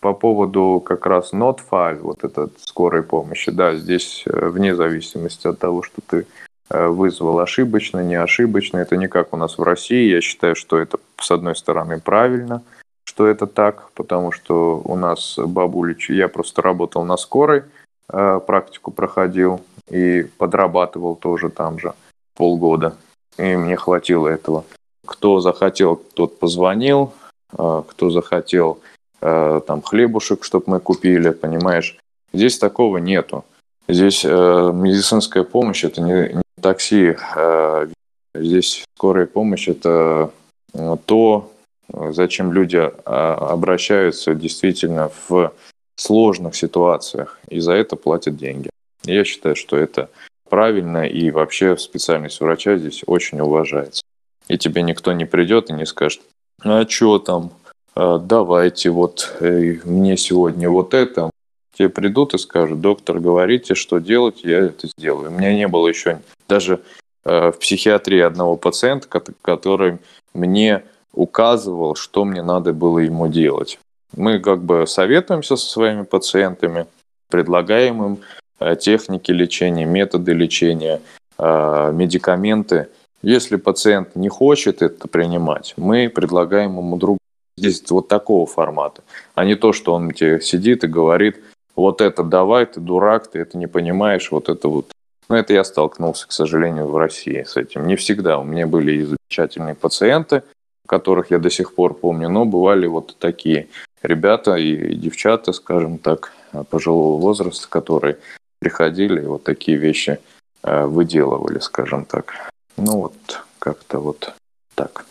по поводу как раз file, вот этот скорой помощи, да, здесь э, вне зависимости от того, что ты э, вызвал ошибочно, не ошибочно, это не как у нас в России. Я считаю, что это, с одной стороны, правильно, что это так, потому что у нас бабулич, я просто работал на скорой, э, практику проходил и подрабатывал тоже там же полгода, и мне хватило этого. Кто захотел, тот позвонил, кто захотел, Э, там хлебушек, чтобы мы купили, понимаешь. Здесь такого нету. Здесь э, медицинская помощь это не, не такси. Э, здесь скорая помощь это э, то, зачем люди э, обращаются действительно в сложных ситуациях, и за это платят деньги. Я считаю, что это правильно, и вообще специальность врача здесь очень уважается. И тебе никто не придет и не скажет, а что там, а, давайте вот э, мне сегодня вот это. Тебе придут и скажут, доктор, говорите, что делать, я это сделаю. У меня не было еще даже э, в психиатрии одного пациента, который мне указывал, что мне надо было ему делать. Мы как бы советуемся со своими пациентами, предлагаем им э, техники лечения, методы лечения, медикаменты. Если пациент не хочет это принимать, мы предлагаем ему друг Здесь вот такого формата, а не то, что он тебе сидит и говорит, вот это давай, ты дурак, ты это не понимаешь, вот это вот. Но это я столкнулся, к сожалению, в России с этим. Не всегда. У меня были и замечательные пациенты, которых я до сих пор помню, но бывали вот такие ребята и девчата, скажем так, пожилого возраста, которые приходили и вот такие вещи э, выделывали, скажем так. Ну вот как-то вот так.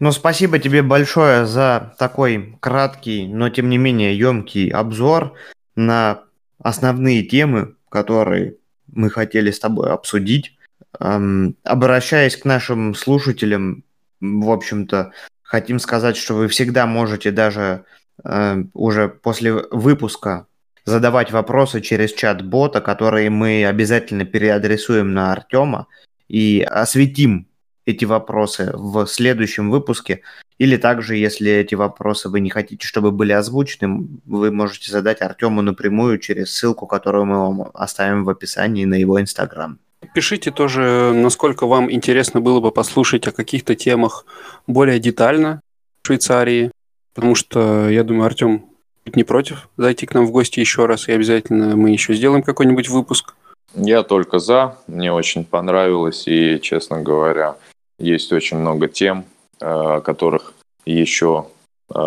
Ну, спасибо тебе большое за такой краткий, но тем не менее емкий обзор на основные темы, которые мы хотели с тобой обсудить. Эм, обращаясь к нашим слушателям, в общем-то, хотим сказать, что вы всегда можете даже э, уже после выпуска задавать вопросы через чат бота, которые мы обязательно переадресуем на Артема и осветим эти вопросы в следующем выпуске. Или также, если эти вопросы вы не хотите, чтобы были озвучены, вы можете задать Артему напрямую через ссылку, которую мы вам оставим в описании на его Инстаграм. Пишите тоже, насколько вам интересно было бы послушать о каких-то темах более детально в Швейцарии, потому что, я думаю, Артем не против зайти к нам в гости еще раз, и обязательно мы еще сделаем какой-нибудь выпуск. Я только за, мне очень понравилось, и, честно говоря, есть очень много тем, э, о которых еще э,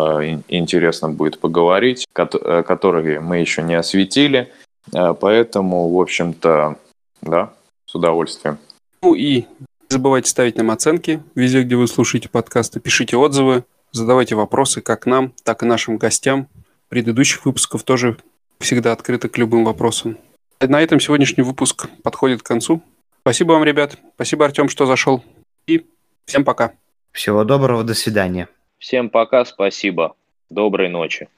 интересно будет поговорить, э, которые мы еще не осветили. Поэтому, в общем-то, да, с удовольствием. Ну и не забывайте ставить нам оценки везде, где вы слушаете подкасты. Пишите отзывы, задавайте вопросы как нам, так и нашим гостям. Предыдущих выпусков тоже всегда открыты к любым вопросам. На этом сегодняшний выпуск подходит к концу. Спасибо вам, ребят. Спасибо, Артем, что зашел. И всем пока. Всего доброго, до свидания. Всем пока, спасибо. Доброй ночи.